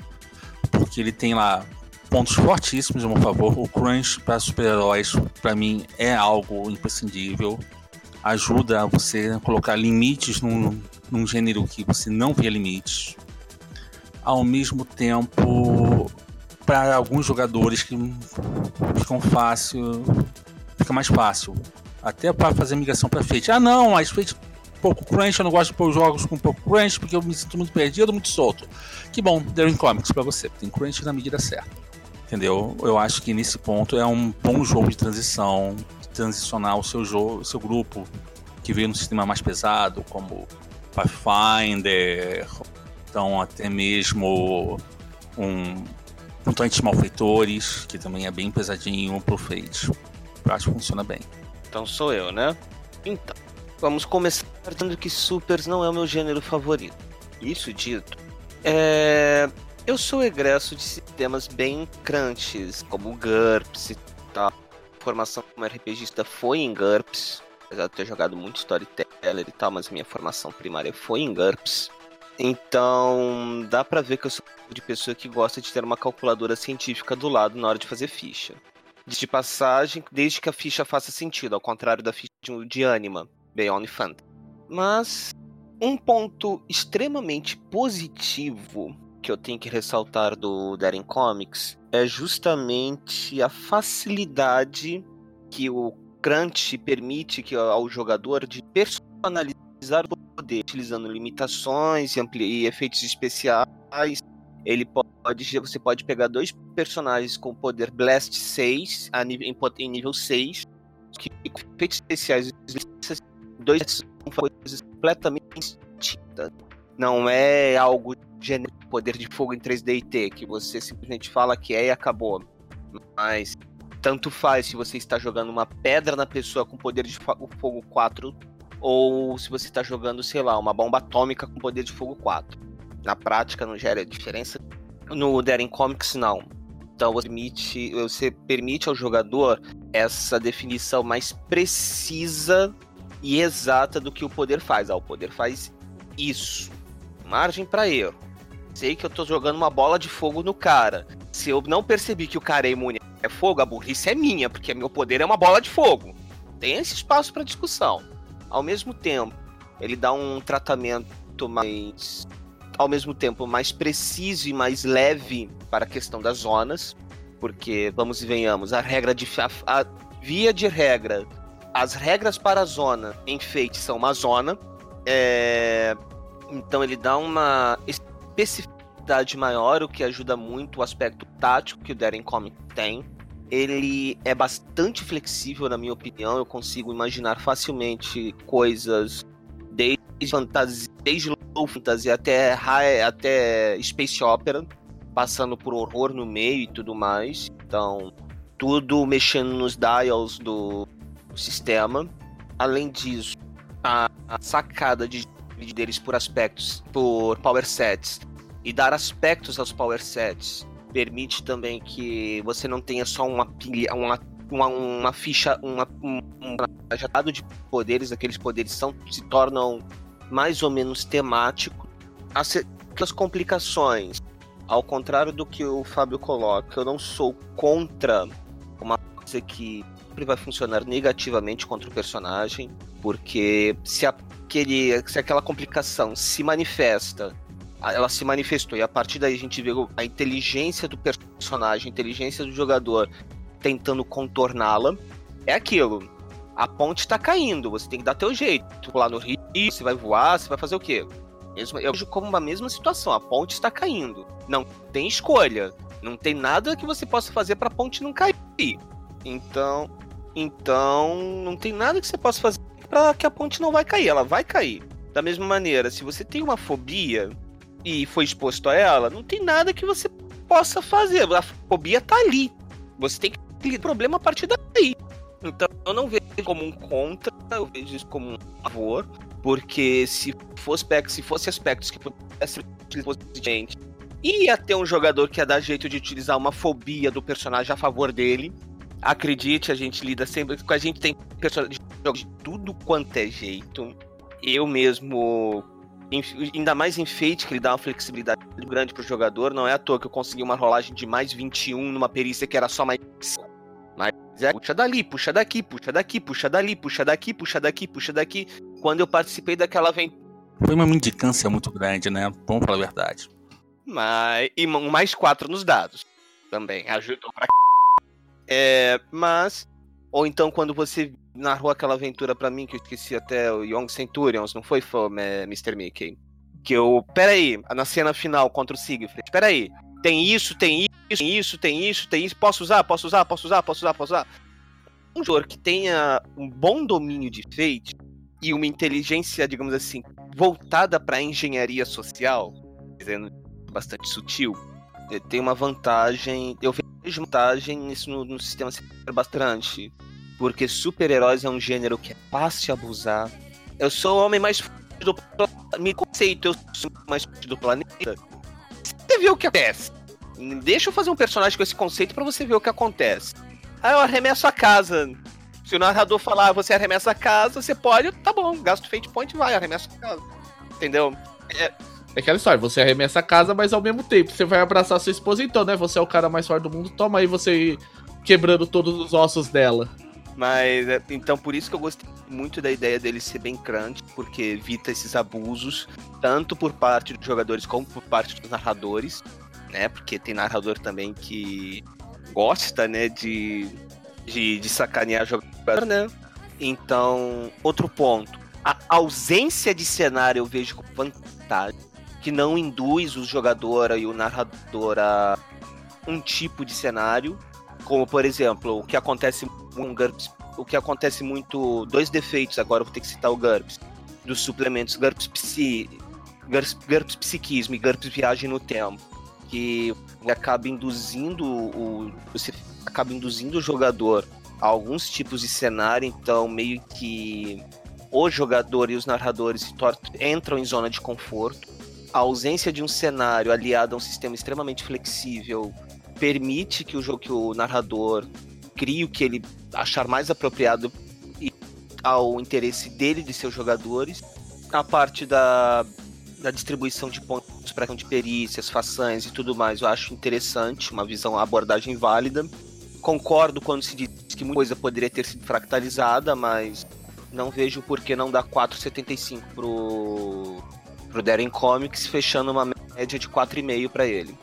porque ele tem lá pontos fortíssimos a meu favor. O crunch para super-heróis, para mim, é algo imprescindível. Ajuda a você colocar limites num, num gênero que você não vê limites. Ao mesmo tempo, para alguns jogadores que ficam fácil, fica mais fácil. Até para fazer migração para Fate. Ah, não, mas Fate pouco crunch, eu não gosto de pôr jogos com pouco crunch porque eu me sinto muito perdido, muito solto. Que bom, Daring Comics para você, tem crunch na medida certa. Entendeu? Eu acho que nesse ponto é um bom jogo de transição, de transicionar o seu jogo, o seu grupo que veio no sistema mais pesado, como Pathfinder, então até mesmo um Mutantes Malfeitores, que também é bem pesadinho pro Fate. Eu acho que funciona bem. Então sou eu, né? Então, vamos começar dizendo que Supers não é o meu gênero favorito. Isso dito, é... eu sou egresso de sistemas bem crunches, como GURPS e tal. A formação como RPGista foi em GURPS, apesar de ter jogado muito Storyteller e tal, mas minha formação primária foi em GURPS. Então, dá pra ver que eu sou de pessoa que gosta de ter uma calculadora científica do lado na hora de fazer ficha. De passagem, desde que a ficha faça sentido, ao contrário da ficha de Anima, Beyond Fantasy. Mas um ponto extremamente positivo que eu tenho que ressaltar do Darren Comics é justamente a facilidade que o Crunch permite que ao jogador de personalizar o poder, utilizando limitações e, efeitos especiais. Ele pode, você pode pegar dois personagens com poder Blast 6 a nível, em, nível 6, que efeitos especiais, dois são coisas completamente distintas. Não é algo genérico, poder de fogo em 3D e T, que você simplesmente fala que é e acabou. Mas tanto faz se você está jogando uma pedra na pessoa com poder de fogo 4 ou se você está jogando, sei lá, uma bomba atômica com poder de fogo 4. Na prática não gera diferença. No Daring Comics não. Então você permite, você permite ao jogador essa definição mais precisa e exata do que o poder faz. Ah, o poder faz isso. Margem para erro. Sei que eu tô jogando uma bola de fogo no cara. Se eu não percebi que o cara é imune a fogo, a burrice é minha, porque meu poder é uma bola de fogo. Tem esse espaço para discussão ao mesmo tempo, ele dá um tratamento mais ao mesmo tempo mais preciso e mais leve para a questão das zonas, porque vamos e venhamos, a regra de a, a via de regra, as regras para a zona em Fate são uma zona, é, então ele dá uma especificidade maior, o que ajuda muito o aspecto tático que o Darren Comic tem ele é bastante flexível, na minha opinião. Eu consigo imaginar facilmente coisas desde fantasia, desde low fantasy até high, até space opera, passando por horror no meio e tudo mais. Então, tudo mexendo nos dials do sistema. Além disso, a, a sacada de dividir eles por aspectos, por power sets e dar aspectos aos power sets permite também que você não tenha só uma pilha, uma, uma, uma ficha, uma, um, um rajado de poderes, aqueles poderes são, se tornam mais ou menos temáticos. As complicações, ao contrário do que o Fábio coloca, eu não sou contra uma coisa que sempre vai funcionar negativamente contra o personagem, porque se, aquele, se aquela complicação se manifesta ela se manifestou. E a partir daí a gente vê a inteligência do personagem, a inteligência do jogador tentando contorná-la. É aquilo. A ponte tá caindo, você tem que dar teu jeito. Lá no rio, você vai voar, você vai fazer o quê? Eu vejo como uma mesma situação. A ponte está caindo. Não tem escolha. Não tem nada que você possa fazer para a ponte não cair. Então, então não tem nada que você possa fazer para que a ponte não vai cair. Ela vai cair. Da mesma maneira, se você tem uma fobia, e foi exposto a ela, não tem nada que você possa fazer. A fobia tá ali. Você tem que problema a partir daí. Então eu não vejo como um contra, eu vejo isso como um favor, porque se fosse, se fosse aspectos que pudessem gente ia ter um jogador que ia dar jeito de utilizar uma fobia do personagem a favor dele. Acredite, a gente lida sempre com a gente tem personagens de tudo quanto é jeito. Eu mesmo ainda mais enfeite, que ele dá uma flexibilidade grande pro jogador. Não é à toa que eu consegui uma rolagem de mais 21 numa perícia que era só mais mas é, puxa dali, puxa daqui, puxa daqui, puxa dali, puxa daqui, puxa daqui, puxa daqui. Quando eu participei daquela aventura. Foi uma indicância muito grande, né? Vamos falar a verdade. Mas, e mais quatro nos dados. Também. Ajudou pra é, mas. Ou então quando você narrou aquela aventura para mim, que eu esqueci até o Young Centurions, não foi, foi Mr. Mickey? Que eu. Pera aí, na cena final contra o Siegfried. Pera aí. Tem isso, tem isso, tem isso, tem isso, tem isso. Posso usar, posso usar, posso usar, posso usar, posso usar. Um jogador que tenha um bom domínio de Fate e uma inteligência, digamos assim, voltada para engenharia social, dizendo bastante sutil, eh, tem uma vantagem. Eu vejo vantagem nisso no, no sistema bastante. Porque super-heróis é um gênero que é fácil abusar. Eu sou o homem mais do Me conceito, eu sou o mais do planeta. Você vê o que acontece. Deixa eu fazer um personagem com esse conceito para você ver o que acontece. Aí eu arremesso a casa. Se o narrador falar, ah, você arremessa a casa, você pode, tá bom, gasto fate point vai, arremessa a casa. Entendeu? É, é aquela história, você arremessa a casa, mas ao mesmo tempo você vai abraçar sua esposa, então, né? Você é o cara mais forte do mundo, toma aí você quebrando todos os ossos dela. Mas, é, então, por isso que eu gostei muito da ideia dele ser bem crunch, porque evita esses abusos, tanto por parte dos jogadores como por parte dos narradores, né? Porque tem narrador também que gosta, né, de, de, de sacanear jogador, né? Então, outro ponto. A ausência de cenário eu vejo como vantagem que não induz o jogador e o narrador a um tipo de cenário, como por exemplo, o que acontece com GURPS, o que acontece muito, dois defeitos agora, vou ter que citar o GURPS, dos suplementos GURPS, Psi, GURPS, GURPS Psiquismo e GURPS Viagem no Tempo, que acaba induzindo o, você acaba induzindo o jogador a alguns tipos de cenário, então meio que o jogador e os narradores entram em zona de conforto. A ausência de um cenário aliado a um sistema extremamente flexível permite que o jogo que o narrador crie o que ele achar mais apropriado ao interesse dele de seus jogadores. A parte da, da distribuição de pontos para de perícias, façanhas e tudo mais, eu acho interessante, uma visão, uma abordagem válida. Concordo quando se diz que muita coisa poderia ter sido fractalizada, mas não vejo por que não dar 4,75 pro pro Darren Comics, fechando uma média de 4,5 para ele.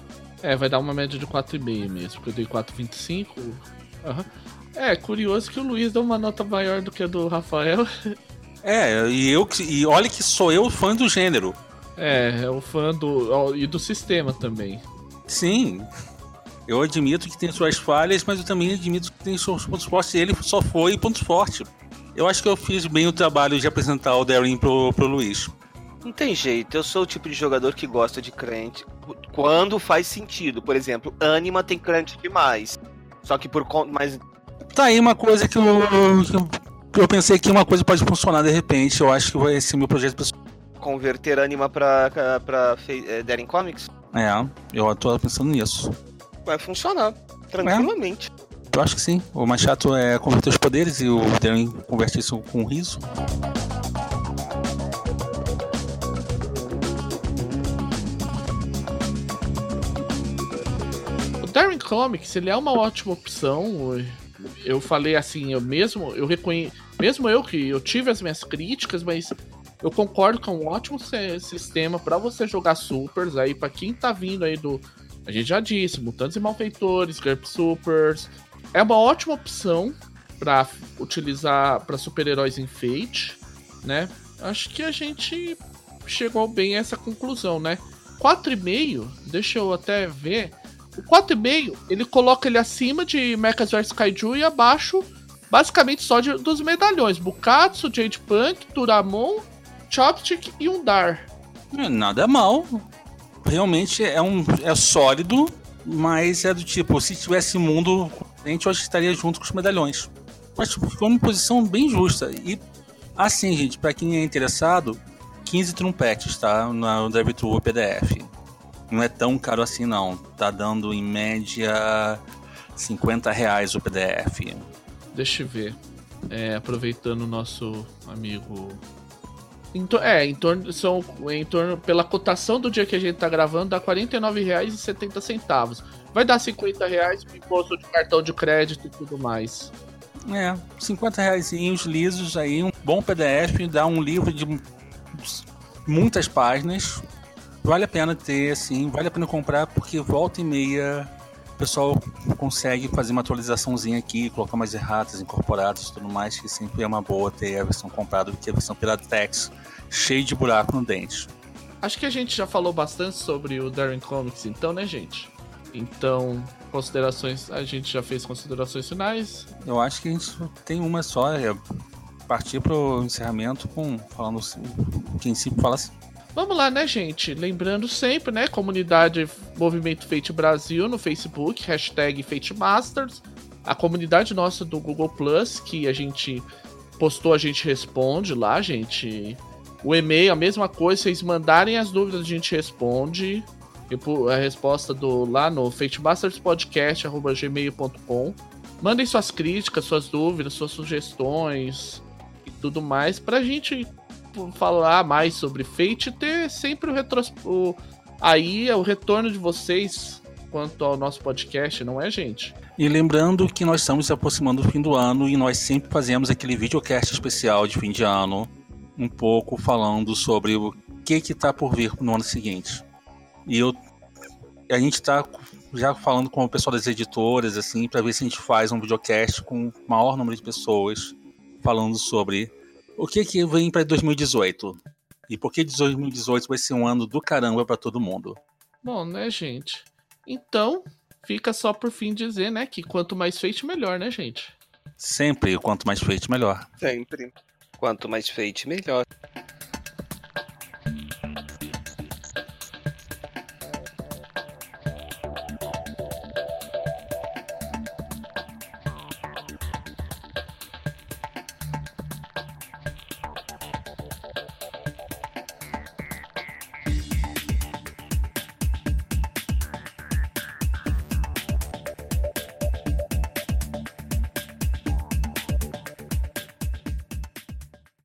É, vai dar uma média de 4,5 mesmo, porque eu dei 4,25. Uhum. É, curioso que o Luiz deu uma nota maior do que a do Rafael. É, e eu e olha que sou eu fã do gênero. É, é o fã do. e do sistema também. Sim. Eu admito que tem suas falhas, mas eu também admito que tem seus pontos fortes. Ele só foi pontos fortes. Eu acho que eu fiz bem o trabalho de apresentar o Darren pro, pro Luiz. Não tem jeito, eu sou o tipo de jogador que gosta de crunch quando faz sentido. Por exemplo, Anima tem crunch demais. Só que por conta. Mas. Tá aí uma coisa que eu, eu pensei que uma coisa pode funcionar de repente. Eu acho que vai ser meu projeto pessoal. Converter Anima pra, pra é, Daring Comics? É, eu tô pensando nisso. Vai funcionar, tranquilamente. É. Eu acho que sim. O mais chato é converter os poderes e o Daring converte isso com riso. Darren Comics, ele é uma ótima opção. Eu falei assim, eu mesmo, eu reconheço, mesmo eu que eu tive as minhas críticas, mas eu concordo que é um ótimo sistema para você jogar supers aí para quem tá vindo aí do, a gente já disse, mutantes e malfeitores, GURP Supers. É uma ótima opção para utilizar para super-heróis em Fate, né? Acho que a gente chegou bem a essa conclusão, né? 4,5, deixa eu até ver. O 4,5, ele coloca ele acima de Mechas vs Kaiju e abaixo, basicamente só de, dos medalhões. Bukatsu, Jade Punk, Turamon, Chopstick e Undar. É, nada mal. realmente é um é sólido, mas é do tipo, se tivesse mundo, a gente hoje estaria junto com os medalhões. Mas tipo, ficou uma posição bem justa. E assim, gente, para quem é interessado, 15 trompetes, tá? No DevTool PDF. Não é tão caro assim, não. Tá dando em média 50 reais o PDF. Deixa eu ver. É, aproveitando o nosso amigo. Em to... É, em torno, são, em torno. Pela cotação do dia que a gente tá gravando, dá R$ 49,70. Vai dar 50 reais com imposto de cartão de crédito e tudo mais. É, 50 reais lisos aí, um bom PDF, dá um livro de muitas páginas. Vale a pena ter, assim, vale a pena comprar, porque volta e meia o pessoal consegue fazer uma atualizaçãozinha aqui, colocar mais erratas incorporadas e tudo mais, que sempre é uma boa ter a versão comprada do que a versão pela Tex, cheio de buraco no dente. Acho que a gente já falou bastante sobre o Darren Comics, então, né, gente? Então, considerações, a gente já fez considerações finais. Eu acho que a gente tem uma só, é partir pro encerramento com falando o que em si fala assim. Vamos lá, né, gente? Lembrando sempre, né? Comunidade Movimento Fate Brasil no Facebook, hashtag FateMasters. A comunidade nossa do Google Plus, que a gente postou, a gente responde lá, gente. O e-mail, a mesma coisa, vocês mandarem as dúvidas, a gente responde. A resposta do lá no fatemasterspodcast.gmail.com. Mandem suas críticas, suas dúvidas, suas sugestões e tudo mais pra gente falar mais sobre Fate e ter sempre o retros... Aí é o retorno de vocês quanto ao nosso podcast, não é, gente? E lembrando que nós estamos se aproximando do fim do ano e nós sempre fazemos aquele videocast especial de fim de ano, um pouco falando sobre o que que tá por vir no ano seguinte. E eu a gente está já falando com o pessoal das editoras assim, para ver se a gente faz um videocast com o maior número de pessoas falando sobre o que que vem para 2018? E por que 2018 vai ser um ano do caramba para todo mundo? Bom, né, gente? Então, fica só por fim dizer, né, que quanto mais feito, melhor, né, gente? Sempre, quanto mais feito, melhor. Sempre. Quanto mais feito, melhor.